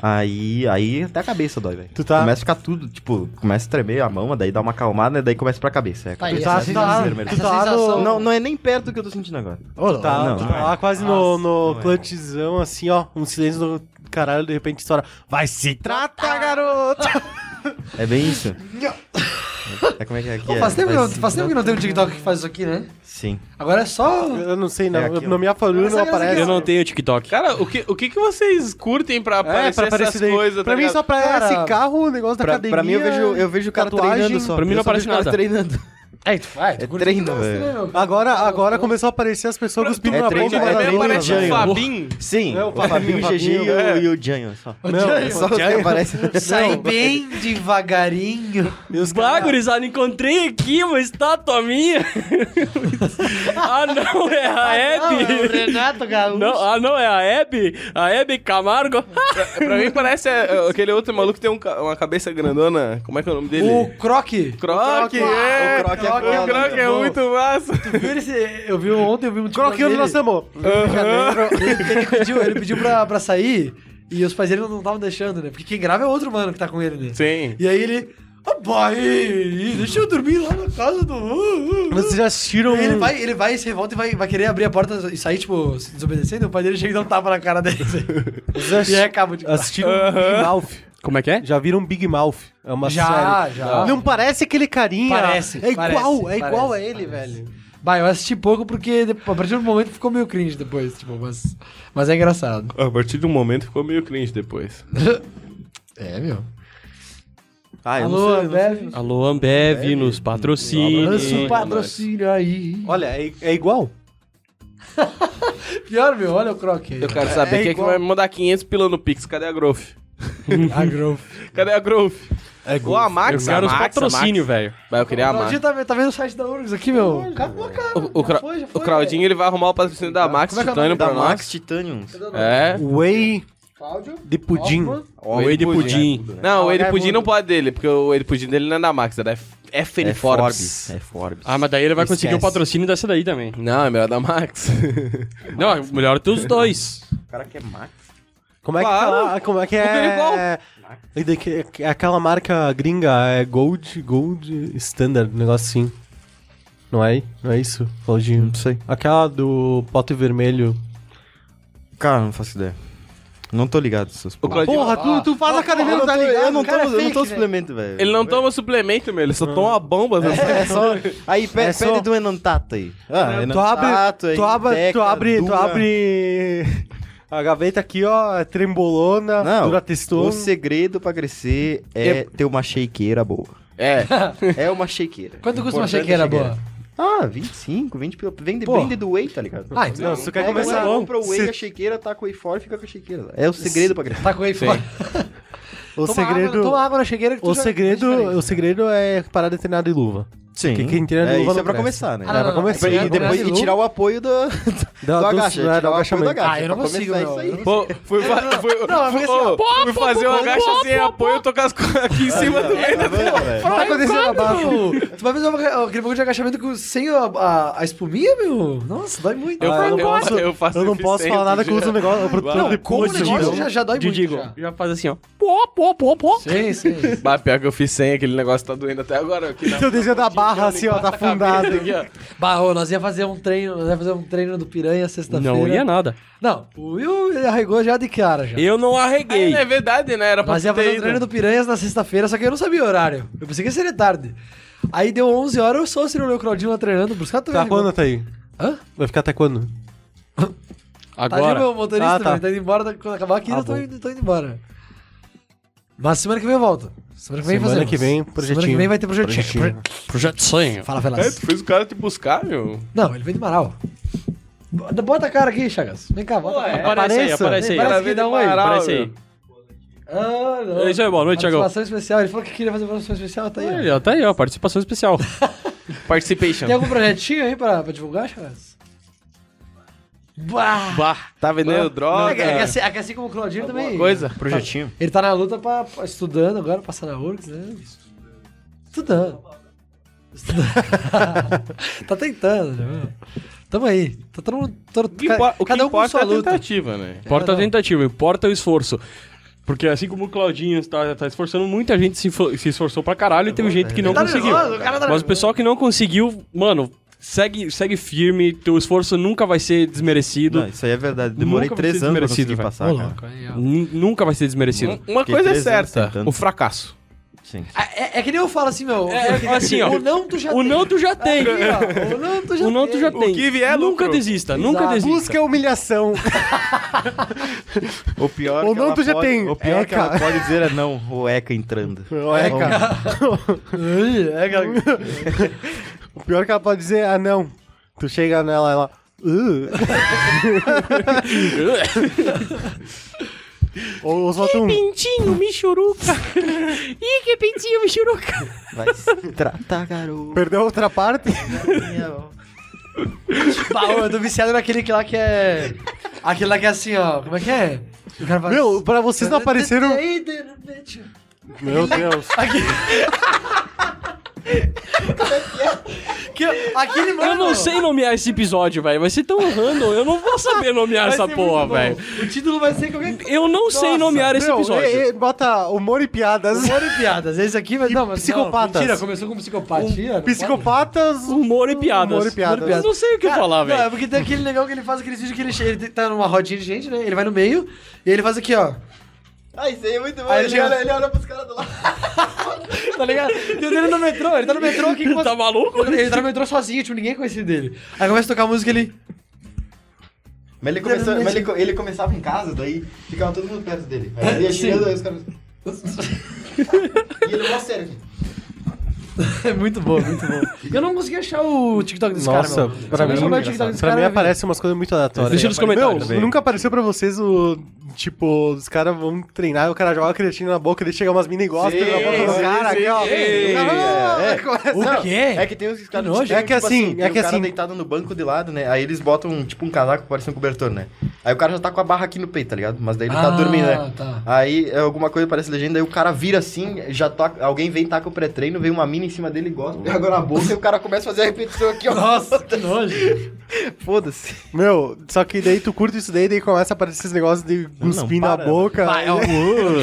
Aí, aí até a cabeça dói, velho. Tu tá- Começa a ficar tudo, tipo, começa a tremer a mão, daí dá uma acalmada, né? Daí começa pra cabeça. É, a Tá aí, sensação- vermelho. essa Tu tá no-. Não, não é nem perto do que eu tô sentindo agora. Ô, Tá, Não, tu tá é. lá quase no, no não é. clutchzão, assim, ó. Um silêncio do caralho, de repente estoura. Vai se tratar, garoto! É bem isso. É como é que é aqui? Pô, é? faz, tempo que Vai não, se- faz tempo que não tem um TikTok que faz isso aqui, né? Sim. Agora é só... Eu não sei, não. É aqui, no minha folha não aparece. Eu não tenho TikTok. Cara, o que, o que, que vocês curtem pra É, aparecer pra aparecer essas coisas, Pra tá mim, ligado? só pra Cara, esse carro, o negócio da Pra, academia. pra mim, eu vejo, eu vejo o cara tatuagem. treinando só. Pra mim não só aparece vejo o cara nada. treinando. É, tu tu É treino, velho. né? Agora, agora começou a aparecer as pessoas cuspindo é na é mas Também treino, não, aparece o velho. Fabinho. Sim, É, o o Fabinho, o GG e o, é. e o Janho. Só. Não, Só aparecem. Sai bem devagarinho. Caras- gurizada, encontrei aqui uma estátua minha. ah, não, é a Não, é o Hebe. Renato Gaúcho. Não, ah, não, é a Hebe? A Hebe Camargo? Pra mim parece é, aquele outro maluco que tem um uma cabeça grandona. Como é que é o nome dele? O Croque. Croque, é! O Croque é O Croque é bom. muito massa. Tu viu esse... Eu vi ontem, eu vi um TikTok Croque onde dele. nós estamos? Ele, ele pediu, ele pediu pra, pra sair e os pais dele não estavam deixando, né? Porque quem grava é outro mano que tá com ele, né? Sim. E aí ele... Ah, pai, deixa eu dormir lá na casa do. Vocês já assistiram. Ele vai, ele vai, se revolta e vai, vai querer abrir a porta e sair, tipo, se desobedecendo. O pai dele chega e dá um tapa na cara dele. Vocês já e aí assistiram, acaba de. assistiram Big Mouth. Como é que é? Já viram Big Mouth? É uma Já, série. já. Não parece aquele carinha. Parece, É igual, parece, é igual parece, a ele, parece. velho. Bah, eu assisti pouco porque depois, a partir do momento ficou meio cringe depois, tipo, mas, mas é engraçado. A partir de um momento ficou meio cringe depois. É, meu. Ah, eu Alô, não sei, eu não sei. Ambev. Alô, Ambev, nos patrocine. Lança um patrocínio aí. Olha, é, é igual. Pior, meu, olha o croque aí. Eu quero saber É quem é que igual. vai me mandar 500 pila no Pix. Cadê a Growth? A Growth. Cadê a Growth? É Ou a Max? Eu quero a os Max, patrocínio, velho. Vai, eu queria a O Max. Claudinho tá, tá vendo o site da Urgs aqui, meu. Acabou, cara. O, o, Já foi, já o foi. Claudinho ele vai arrumar o patrocínio da Max Como é que é o Titânio nome pra Da nós. Max Titanium. É. Whey Cláudio. de pudim. O Whey de pudim. Não, o Ah, Ed é Pudim não pode dele, porque o Ed Pudim dele não é da Max, é da FN É Forbes. Forbes. É Forbes. Ah, mas daí ele vai conseguir o Esquece. patrocínio dessa daí também. Não, é melhor da Max. Não, é melhor ter os dois. O cara quer Max. Como é que Claro. fala? Como é que Tudo é? igual. E daqui- é aquela marca gringa é Gold, Gold Standard, um negócio assim. Não é? Não é isso, Claudinho? Não sei. Aquela do pote vermelho. Cara, não faço ideia. Não tô ligado essas porra. Porra, tu, tu faz academia, Eu não não tá ligado? eu não tô, cara é eu não fake, velho. suplemento, velho. ele não toma suplemento, meu, ele só toma bomba. É só. Aí pe- É só- pede do Enantato aí. Ah, Tu abre, Enantato, tu abre, tu abre, tu abre a gaveta aqui, ó, é trembolona, Não, durateston. o segredo pra crescer é ter uma shakeira boa. É. É uma shakeira. Quanto custa uma shakeira é boa? Ah, 25, 20 pila. Vende, Pô. vende do whey, tá ligado? Ah, então. Não, se tu quer começar... compra o whey, se- a shakeira, tá com o whey fora e fica com a shakeira. É o segredo pra crescer. Tá com aí fora. O Toma segredo... Água, toma água na chegueira que tu O já- segredo, o segredo é parar de treinar de luva. Sim. Que quem treina é, luva isso não é pra começar, né? Ah, não, É pra não, começar. não. E, depois, e tirar o apoio do, Da- do do- agacha. né, tirar do o apoio do agachamento. agacha. Ah, eu não pra consigo, meu. isso aí. Pô, fui, fui, Não, é porque assim, ó, ô, fui fazer um agacha sem apoio, eu tô com as coisas aqui em cima do meio. Tá? Vai acontecer uma barra. Tu vai fazer aquele bagulho de agachamento com, sem a, espuminha, meu? Nossa, dói muito. Eu, Ah, não posso- eu faço Eu não posso falar nada usa o negócio. Eu Não, Como o negócio já, já dói muito. Já. faz assim, ó. Pô, pô, pô, pô. Sim, sim. Bah, pior que eu fiz sem, aquele negócio tá doendo até agora. Seu desenho da barra, assim, ó, tá afundado. Aqui, ó. Ô, nós ia fazer um treino, nós ia fazer um treino do Piranha sexta-feira. Não ia nada. Não, o Will ele arregou já de cara já. Eu não É, arreguei. é verdade, né? Era pra Nós ia fazer um treino do Piranhas na sexta-feira, só que eu não sabia o horário. Eu pensei que seria tarde. Aí deu 11 horas, eu sou o Ciro e o Claudinho lá treinando, por isso que eu tô Tá quando, tá aí? Hã? Vai ficar até quando? Tá de Agora. meu motorista, Ah, tá. velho, tá indo embora, quando acabar aqui, Ah, eu tô bom. indo, tô indo embora. Mas semana que vem eu volto. Semana que vem Semana fazemos. que vem, Semana projetinho. que vem vai ter projetinho. Projetinho. Projeto sonho. Fala, É, Velas. tu fez o cara te buscar, meu. Não, ele vem de Marau. Bota bota a cara aqui, Chagas. Vem cá, bota a cara. Aparece aí, aparece aí. Parece Aparece que dá um oi. Aparece aí. Ah, não. É isso aí, boa noite, Thiagão. Participação especial. Ele falou que queria fazer participação especial, tá aí. ó. Aí, ó, tá aí, ó, participação especial. Participation. Tem algum projetinho aí pra, pra divulgar, Chagas? Bah! Bah. Tá vendendo droga? É que, é que assim, é que assim como o Claudinho também. Coisa. Projetinho. Ele tá na luta pra, pra- estudando agora, passar na URGS, né? Estudando. Estudando. tá tentando, né? Tamo aí. Tá todo mundo. todo- O que, o cada um com importa sua é a luta. tentativa, né? Importa a não. tentativa, importa o esforço. Porque assim como o Claudinho está tá esforçando, muita gente se, se esforçou pra caralho e teve gente que não Tá conseguiu. nervoso, o cara tá Mas o pessoal que não conseguiu, mano, segue, segue firme, teu esforço nunca vai ser desmerecido. Não, isso aí é verdade. Demorei Nunca três anos pra conseguir velho. passar, Ô, cara. Nunca vai ser desmerecido. Uma Fiquei coisa é certa, o fracasso. Sim. É, é que nem eu falo assim, meu. É, que- assim, ó. O não tu já O tem. não tu já tem. Aqui, ó, o não tu já O não tu já tem. tem. que vier é Nunca lucro. desista, nunca Exato. desista. Busca a humilhação. O pior que não, ela tu já pode- tem. O pior que ela Eca. pode dizer é não, o Eca entrando. É, cara. Ai, É, cara. O pior que ela pode dizer, ah, não. Tu chega nela, ela... "Uh." ou, ou solta um... Pintinho, michuruca. Ih, que pintinho, michuruca. Vai se tratar, garoto. Perdeu a outra parte? Bah, ô, eu tô viciado naquele que lá que é. Aquele lá que é assim, ó. Como é que é? O cara faz- Meu, pra vocês não apareceram... Meu Deus. Que- Aquele mano. Eu não sei nomear esse episódio, velho. Vai ser tão random. Eu não vou saber nomear Vai essa porra, velho. O título vai ser qualquer coisa. Eu não sei nomear esse Meu, episódio. e- e bota humor e piadas. Humor e piadas. Esse aqui vai. Não, mas. psicopatas. Não, mentira, começou com psicopatia. não Psicopatas. Humor e piadas. Humor e piadas. Eu não sei o que Cara, falar, Não, é velho. porque tem aquele legal que ele faz aquele vídeo que ele, ele tá numa rodinha de gente, né? Ele vai no meio e ele faz aqui, ó. Ah, isso aí é muito bom. Aí ele, olha, ele olha pros caras do lado. Tá ligado? O dele no metrô, ele tá no metrô aqui com Tá maluco? Ele tá no metrô sozinho, tipo, ninguém conhecia dele. Aí começa a tocar a música ele. Mas ele, começou, mas ele, ele começava em casa, daí ficava todo mundo perto dele. Aí ele ia chegando, aí os caras... e ele mó sério aqui. É muito bom, muito bom. Eu não consegui achar o TikTok desse Nossa, cara, meu. pra mim, pra cara, mim aparece umas coisas muito aleatórias. Deixa nos comentários. Meu, nunca apareceu pra vocês o. Tipo, os caras vão treinar, o cara joga a creatina na boca, ele chega umas minas e gosta, Sim, na boca do sim, cara, sim, aqui, ó. É, é. O quê? É que tem uns caras É que tipo assim, tem é que um cara assim- deitado no banco de lado, né? Aí eles botam tipo um casaco que parece um cobertor, né? Aí o cara já tá com a barra aqui no peito, tá ligado? Mas daí ele tá Ah, dormindo, né? tá. Aí é, alguma coisa parece legenda, aí o cara vira assim, já toca, alguém vem taca o pré-treino, vem uma mina em cima dele, gosta, pega na boca e o cara começa a fazer a repetição aqui, ó. Nossa, que nojo. Foda-se. Meu, só que daí tu curte isso daí, daí começa a aparecer esses negócios de cuspir na para. boca. Vai, ó.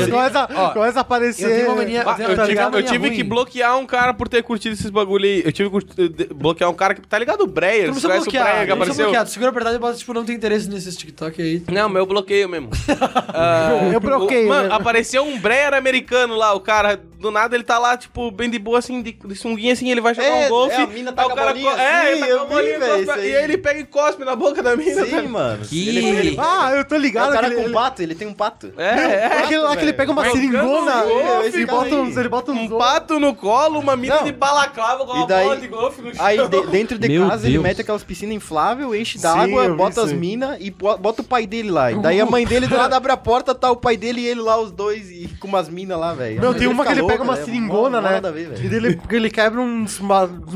começa, Ó, começa a aparecer. eu tenho uma mania- eu tenho- eu tá tive, ligado? eu tive Ruim. que bloquear um cara por ter curtido esses bagulho aí. Eu tive que curti- de- bloquear um cara que. Tá ligado o Breyer? Tu não Você precisa conhece o bloquear, Breyer que não precisa apareceu? bloquear. Tu segura apertado e bota, tipo, não tem interesse nesses TikTok aí. Não, meu bloqueio mesmo. Ah, Eu bloqueio, o- Mano, né? apareceu um Breyer americano lá, o cara. Do nada ele tá lá, tipo, bem de boa, assim, de, de sunguinha, assim, ele vai jogar É, um golfe. é, a mina aí taca o cara a bolinha co- É, assim, ele taca eu a vi, bolinha, velho, cospe- isso aí. e aí ele pega e cospe na boca da mina. Sim, mano. Que- Ele, ele, Ah, eu tô é ligado. o cara aquele- com pato, ele tem um pato. É, é. aquele lá que ele pega uma seringona, golfe, ele, bota uns, ele bota uns Um pato no colo, uma mina Não. de balaclava com uma daí- bola de golfe no chão. Aí de- dentro de Meu casa ele Deus. mete aquelas piscinas infláveis, enche d'água, bota as minas e bo- bota o pai dele lá. E daí a mãe dele do lado abre a porta, tá o pai dele e ele lá, os dois, e com umas minas lá, velho. Mãe tem dele uma que ele pega uma né? seringona, né? nada a ver, velho. E ele, ele quebra uns.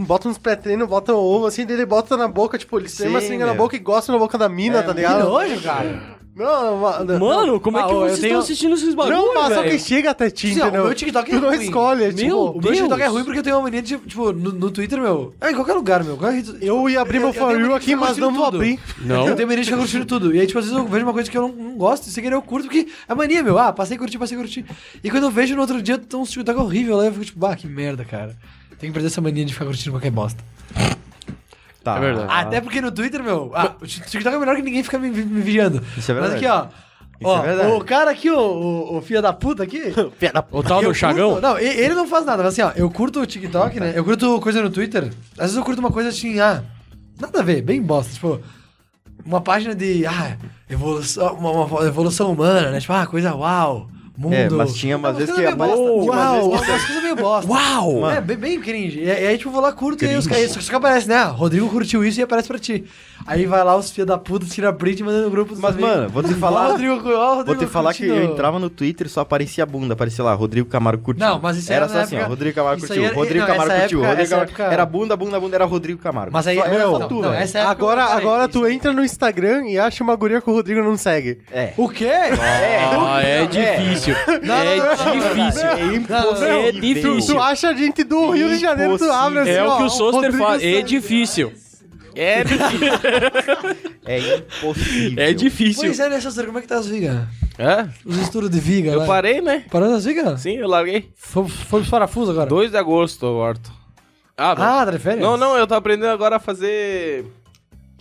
bota uns pré-treino, bota ovo assim, daí ele bota na boca, tipo, ele tem uma Sim, seringa na meu. boca e gosta na boca da mina, É, tá ligado? nojo, cara. Não, mano. Mano, como é que Ah, ô, eu vocês tenho- estão assistindo esses bagulhos, Não, mas só velho? que chega até ti, Sim, ó, entendeu? o meu TikTok é tu não ruim. escolhe, tipo. O meu Deus. TikTok é ruim porque eu tenho uma mania de, tipo, no, no Twitter, meu. É, em qualquer lugar, meu. Qualquer rede- Eu ia abrir meu Eu- For tenho You aqui, mas não vou tudo. abrir. Não? Eu tenho mania de ficar curtindo tudo. E aí, tipo, às vezes eu vejo uma coisa que eu não, não gosto, e sem querer eu curto, porque é mania, meu. Ah, passei a curtir, passei a curtir. E quando eu vejo no outro dia, tem uns TikTok horrível lá, eu fico tipo, bah, que merda, cara. Tem que perder essa mania de ficar curtindo qualquer bosta. Tá. É verdade. Até porque no Twitter, meu, ah, o TikTok é melhor que ninguém fica me, me- vigiando. Isso é Mas verdade. aqui, ó. Isso ó, é o cara aqui, o, o, o filho da puta aqui. O tal do Chagão? não, ele não faz nada, mas assim, ó, eu curto o TikTok, né? Eu curto coisa no Twitter. Às vezes eu curto uma coisa assim, ah, nada a ver, bem bosta. Tipo, uma página de, ah, evolução, uma, uma evolução humana, né? Tipo, ah, coisa uau. Mundo. É, mas tinha umas Não, vezes que meio a- bosta. tinha umas Uau, umas coisas meio bosta. Uau! É, bem, bem cringe. E, e aí, tipo, eu vou lá, curto e aí os caras. Só que aparece, né? Ah, Rodrigo curtiu isso e aparece pra ti. Aí vai lá os filhos da puta, tira print e manda no grupo dos Mas, amigos. mano, vou te falar- Rodrigo, ó, Rodrigo Vou te falar que eu entrava no Twitter e só aparecia a bunda, aparecia lá, Rodrigo Camargo curtiu. Não, mas isso era era só assim, ó, Rodrigo Camargo isso curtiu, Rodrigo Camargo essa curtiu, Rodrigo Camargo... Era bunda, bunda, bunda, era Rodrigo Camargo. Mas aí, meu, Agora, agora tu entra no Instagram e acha uma guria que o Rodrigo não segue. É. O quê? Ah, é difícil. É difícil. É impossível. É difícil. Tu acha gente do Rio de Janeiro, tu abre assim, É o que o Soster faz. É difícil. É difícil. É impossível. É difícil. Pois é, né, Soster? Como é que tá as vigas? Hã? Os estudos de viga Eu lá. parei, né? Parou nas vigas? Sim, eu larguei. Foi, foi pros parafusos agora? 2 de agosto, eu volto. Ah, bom. Ah, tá de férias? Não, não, eu tô aprendendo agora a fazer.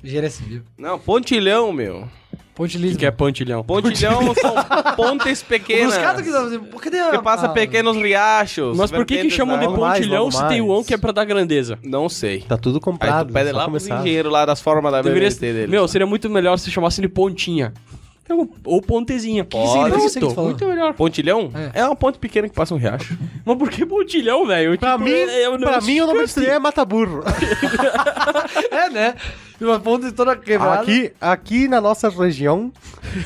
Engenharia civil. Não, pontilhão, meu. Ponte O Lisbon. que é pontilhão? Pontilhão são pontes pequenas. Bruscato que tá fazendo. Pô, Cadê a. Que passa a- pequenos riachos. Mas por que que chamam de mais, pontilhão logo se tem o mais. on que é pra dar grandeza? Não sei. Tá tudo Aí comprado. tu pede lá pros começar. engenheiros lá das formas da Deveria BBT dele. Meu, seria muito melhor se chamasse de pontinha. Então, Ou pontezinha. que significa isso? Muito melhor. Pontilhão? É. É. uma ponte pequena que passa um riacho. Mas por que pontilhão, velho? Pra Tipo, mim, eu não- pra mim o nome aí é Mata Burro. É, né? Uma ponte toda quebrada. Aqui, aqui na nossa região,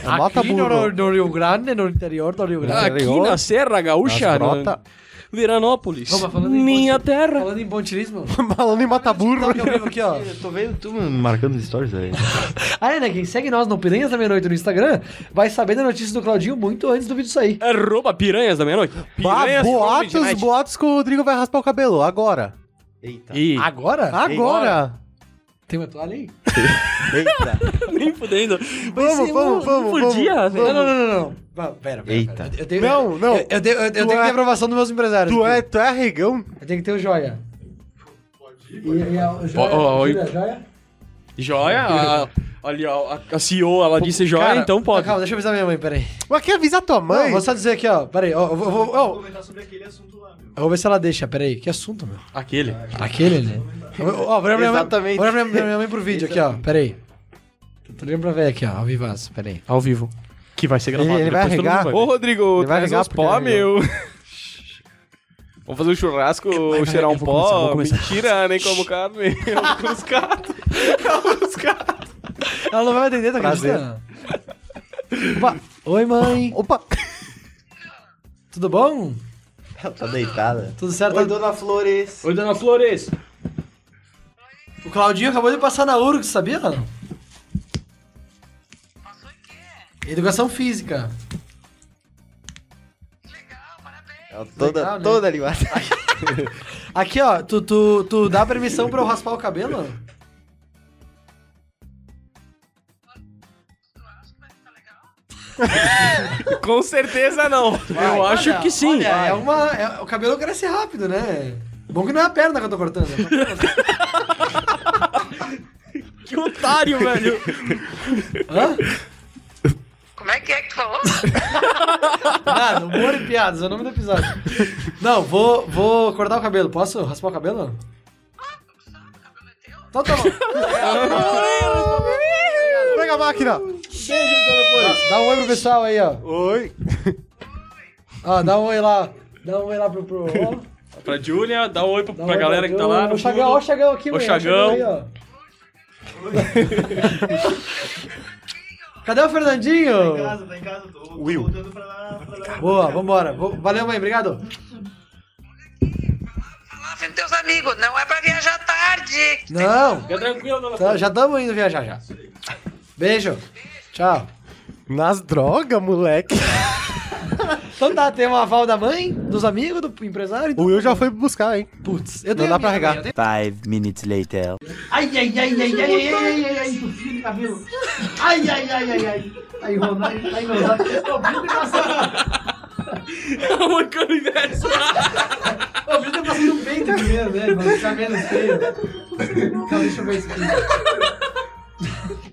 é Mata Aqui no, Burro. no Rio Grande, no interior do Rio Grande. Aqui na Serra Gaúcha, Nas grota. no... Veranópolis. Vamos, falando Minha terra. Falando em pontilismo. Falando em Mata Burro. Toque ao vivo aqui, ó. Eu tô vendo tu marcando os stories aí. Ah, é, né? Quem segue nós no Piranhas da Meia-Noite no Instagram vai saber da notícia do Claudinho muito antes do vídeo sair. Arroba piranhas da meia-noite. Piranhas boatos, boatos que o Rodrigo vai raspar o cabelo, agora. Eita. Ih, Agora? Agora! Tem uma toalha aí? Eita. nem fudendo. Vamos, vamos, vamos, Por vamos, dia, Não, velho. não, não, não, não. Pera, pera. Eita. pera. Eu tenho, Não, não. Eu, eu tenho, eu, eu tenho que ter é- aprovação dos meus empresários. Tu é, tu é arregão? Eu tenho que ter o joia. E, e a, o joia, joia? Joia? A- Ali, ó, a- CEO, ela disse joia, Cara, então pode. Calma, deixa eu avisar minha mãe, peraí. Mas quer avisar tua Não, mãe? vou só dizer aqui, ó. Peraí, ó. Eu vou, eu vou, ó, comentar sobre aquele assunto lá. Eu vou ver se ela deixa, peraí. Que assunto, meu? Aquele. Aquele ali. Ó, vou olhar pra minha mãe, Exatamente. minha, minha mãe pro vídeo aqui, ó. Peraí. Tô ligando pra ver aqui, ó. Ao vivaço, peraí. Ao vivo. Que vai ser gravado. Ele- ele vai mundo Ô, Rodrigo, Ele vai porque pó, meu. Vamos fazer um churrasco, cheirar um pó. começar. Mentira, nem como carne. Com os gatos. Os gatos. Ela não vai atender, tá acreditando? Opa. Oi, mãe. Opa! Tudo bom? Ela tá deitada. Tudo certo? Oi, dona Flores. Oi, dona Flores. O Claudinho acabou de passar na URGS, sabia? Não? Educação física. Ela toda, Legal, né? toda animada. Aqui, ó, tu, tu, tu dá permissão pra eu raspar o cabelo? Com certeza não. Eu acho Olha, que sim. Olha, é uma, é- o cabelo cresce rápido, né? Bom que não é a perna que eu tô cortando. Que otário, velho. Hã? Como é que é que tu falou? Nada, humor e piadas, é o nome do episódio. Não, vou, vou cortar o cabelo. Posso raspar o cabelo? Então tá bom. Pega a máquina! Dá, dá um oi pro pessoal aí, ó. Oi! Ó, dá um oi lá. Dá um oi lá pro... pro ó. Pra Júlia, dá um oi pra, Dá um pra oi galera que tá lá. O no Chagão, ó o Chagão aqui, mãe, ó Chagão. aí, ó. Cadê o Fernandinho? Tá em casa, tá em casa. Tô, tô Will. voltando pra lá. Pra lá. Boa, vambora. Valeu, mãe, obrigado. Com teus amigos, não é pra viajar tarde. Não, Fica tranquilo, dona tá, Flores. já estamos indo viajar já. Beijo. Tchau. Nas drogas, moleque. Então tá, tem uma aval da mãe, dos amigos, do empresário. O Will já foi buscar, hein? Putz, eu Não tenho dá a pra regar. Five minutes later. Ai, ai, ai, ai, ai, ai, ai, ai, ai, tu filho de cabelo. Ai, ai, ai, ai, ai. Aí, Ronaldo, aí, Ronaldo. Ô, Vitor passando. Mancando inverso. Ô, Vitor passando um peito primeiro, né? Pra ficar menos feio. Calma, deixa eu ver isso aqui.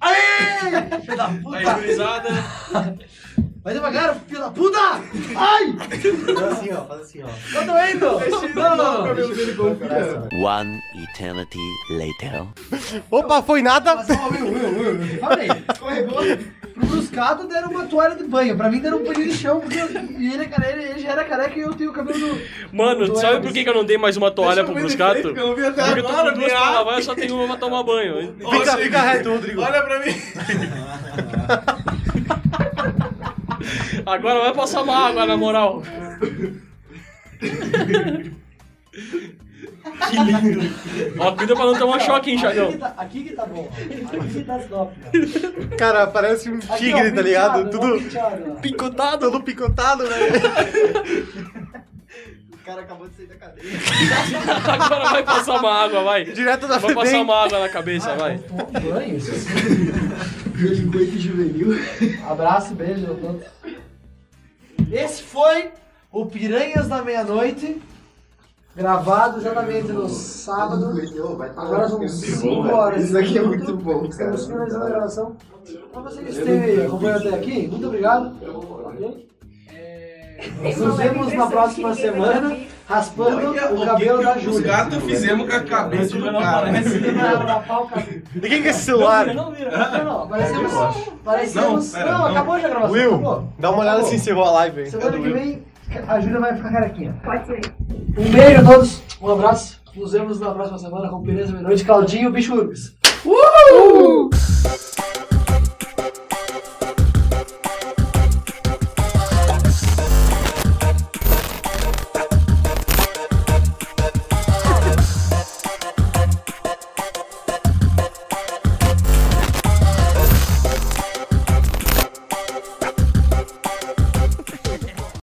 Aê! Filho da puta! Aí, gurizada. Vai devagar, filho da puta! Ai! Faz assim, ó. Faz assim, ó. Tá doendo! Não, não, não. dele One eternity later. Opa, foi nada! Falei, escorregou. Bruscato deram uma toalha de banho. Pra mim deram um paninho de chão, porque eu- e ele, é careca, ele já era careca e eu tenho o cabelo do... Mano, do sabe por que, que eu não dei mais uma toalha pro Bruscato? Eu não vi até Porque eu tô agora, com duas viado. pra lavar, eu só tenho uma pra tomar banho. Fica, fica reto, Rodrigo. Olha pra mim. Agora vai passar uma água, na moral. Que lindo. Ó, cuida pra não tomar choque, hein, Chagão. Aqui que tá, aqui que tá bom. ó. Aqui que tá top. Cara, parece um Aqui, tigre, ó, tá ligado? Tudo ó. Picotado. todo picotado, né? O cara acabou de sair da cadeia. Agora vai passar uma água, vai. Direto da Vai passar uma água na cabeça, vai. Tomou um banho. Delinquente juvenil. Abraço, beijo. Esse foi o Piranhas da Meia-Noite, gravado exatamente no sábado. Agora são 5 horas. Isso aqui é muito bom, Estamos finalizando a gravação. Pra vocês que esteve acompanhando até aqui, muito obrigado. É, Nos vemos na próxima semana, raspando o cabelo da Júlia. fizemos com a cabeça do cara. Vai rapar o cabelo. E quem que é esse celular? Não, não, aparecemos. Parecemos. Não, acabou já a gravação. Will, acabou. dá uma olhada Acabou. se encerrou a live, hein? Semana que vem a Júlia vai ficar carequinha. Pode ser. Um beijo a todos, um abraço. Nos vemos na próxima semana com o Pireza Meia-Noite, Claudinho Bicho Urbis. Uhul!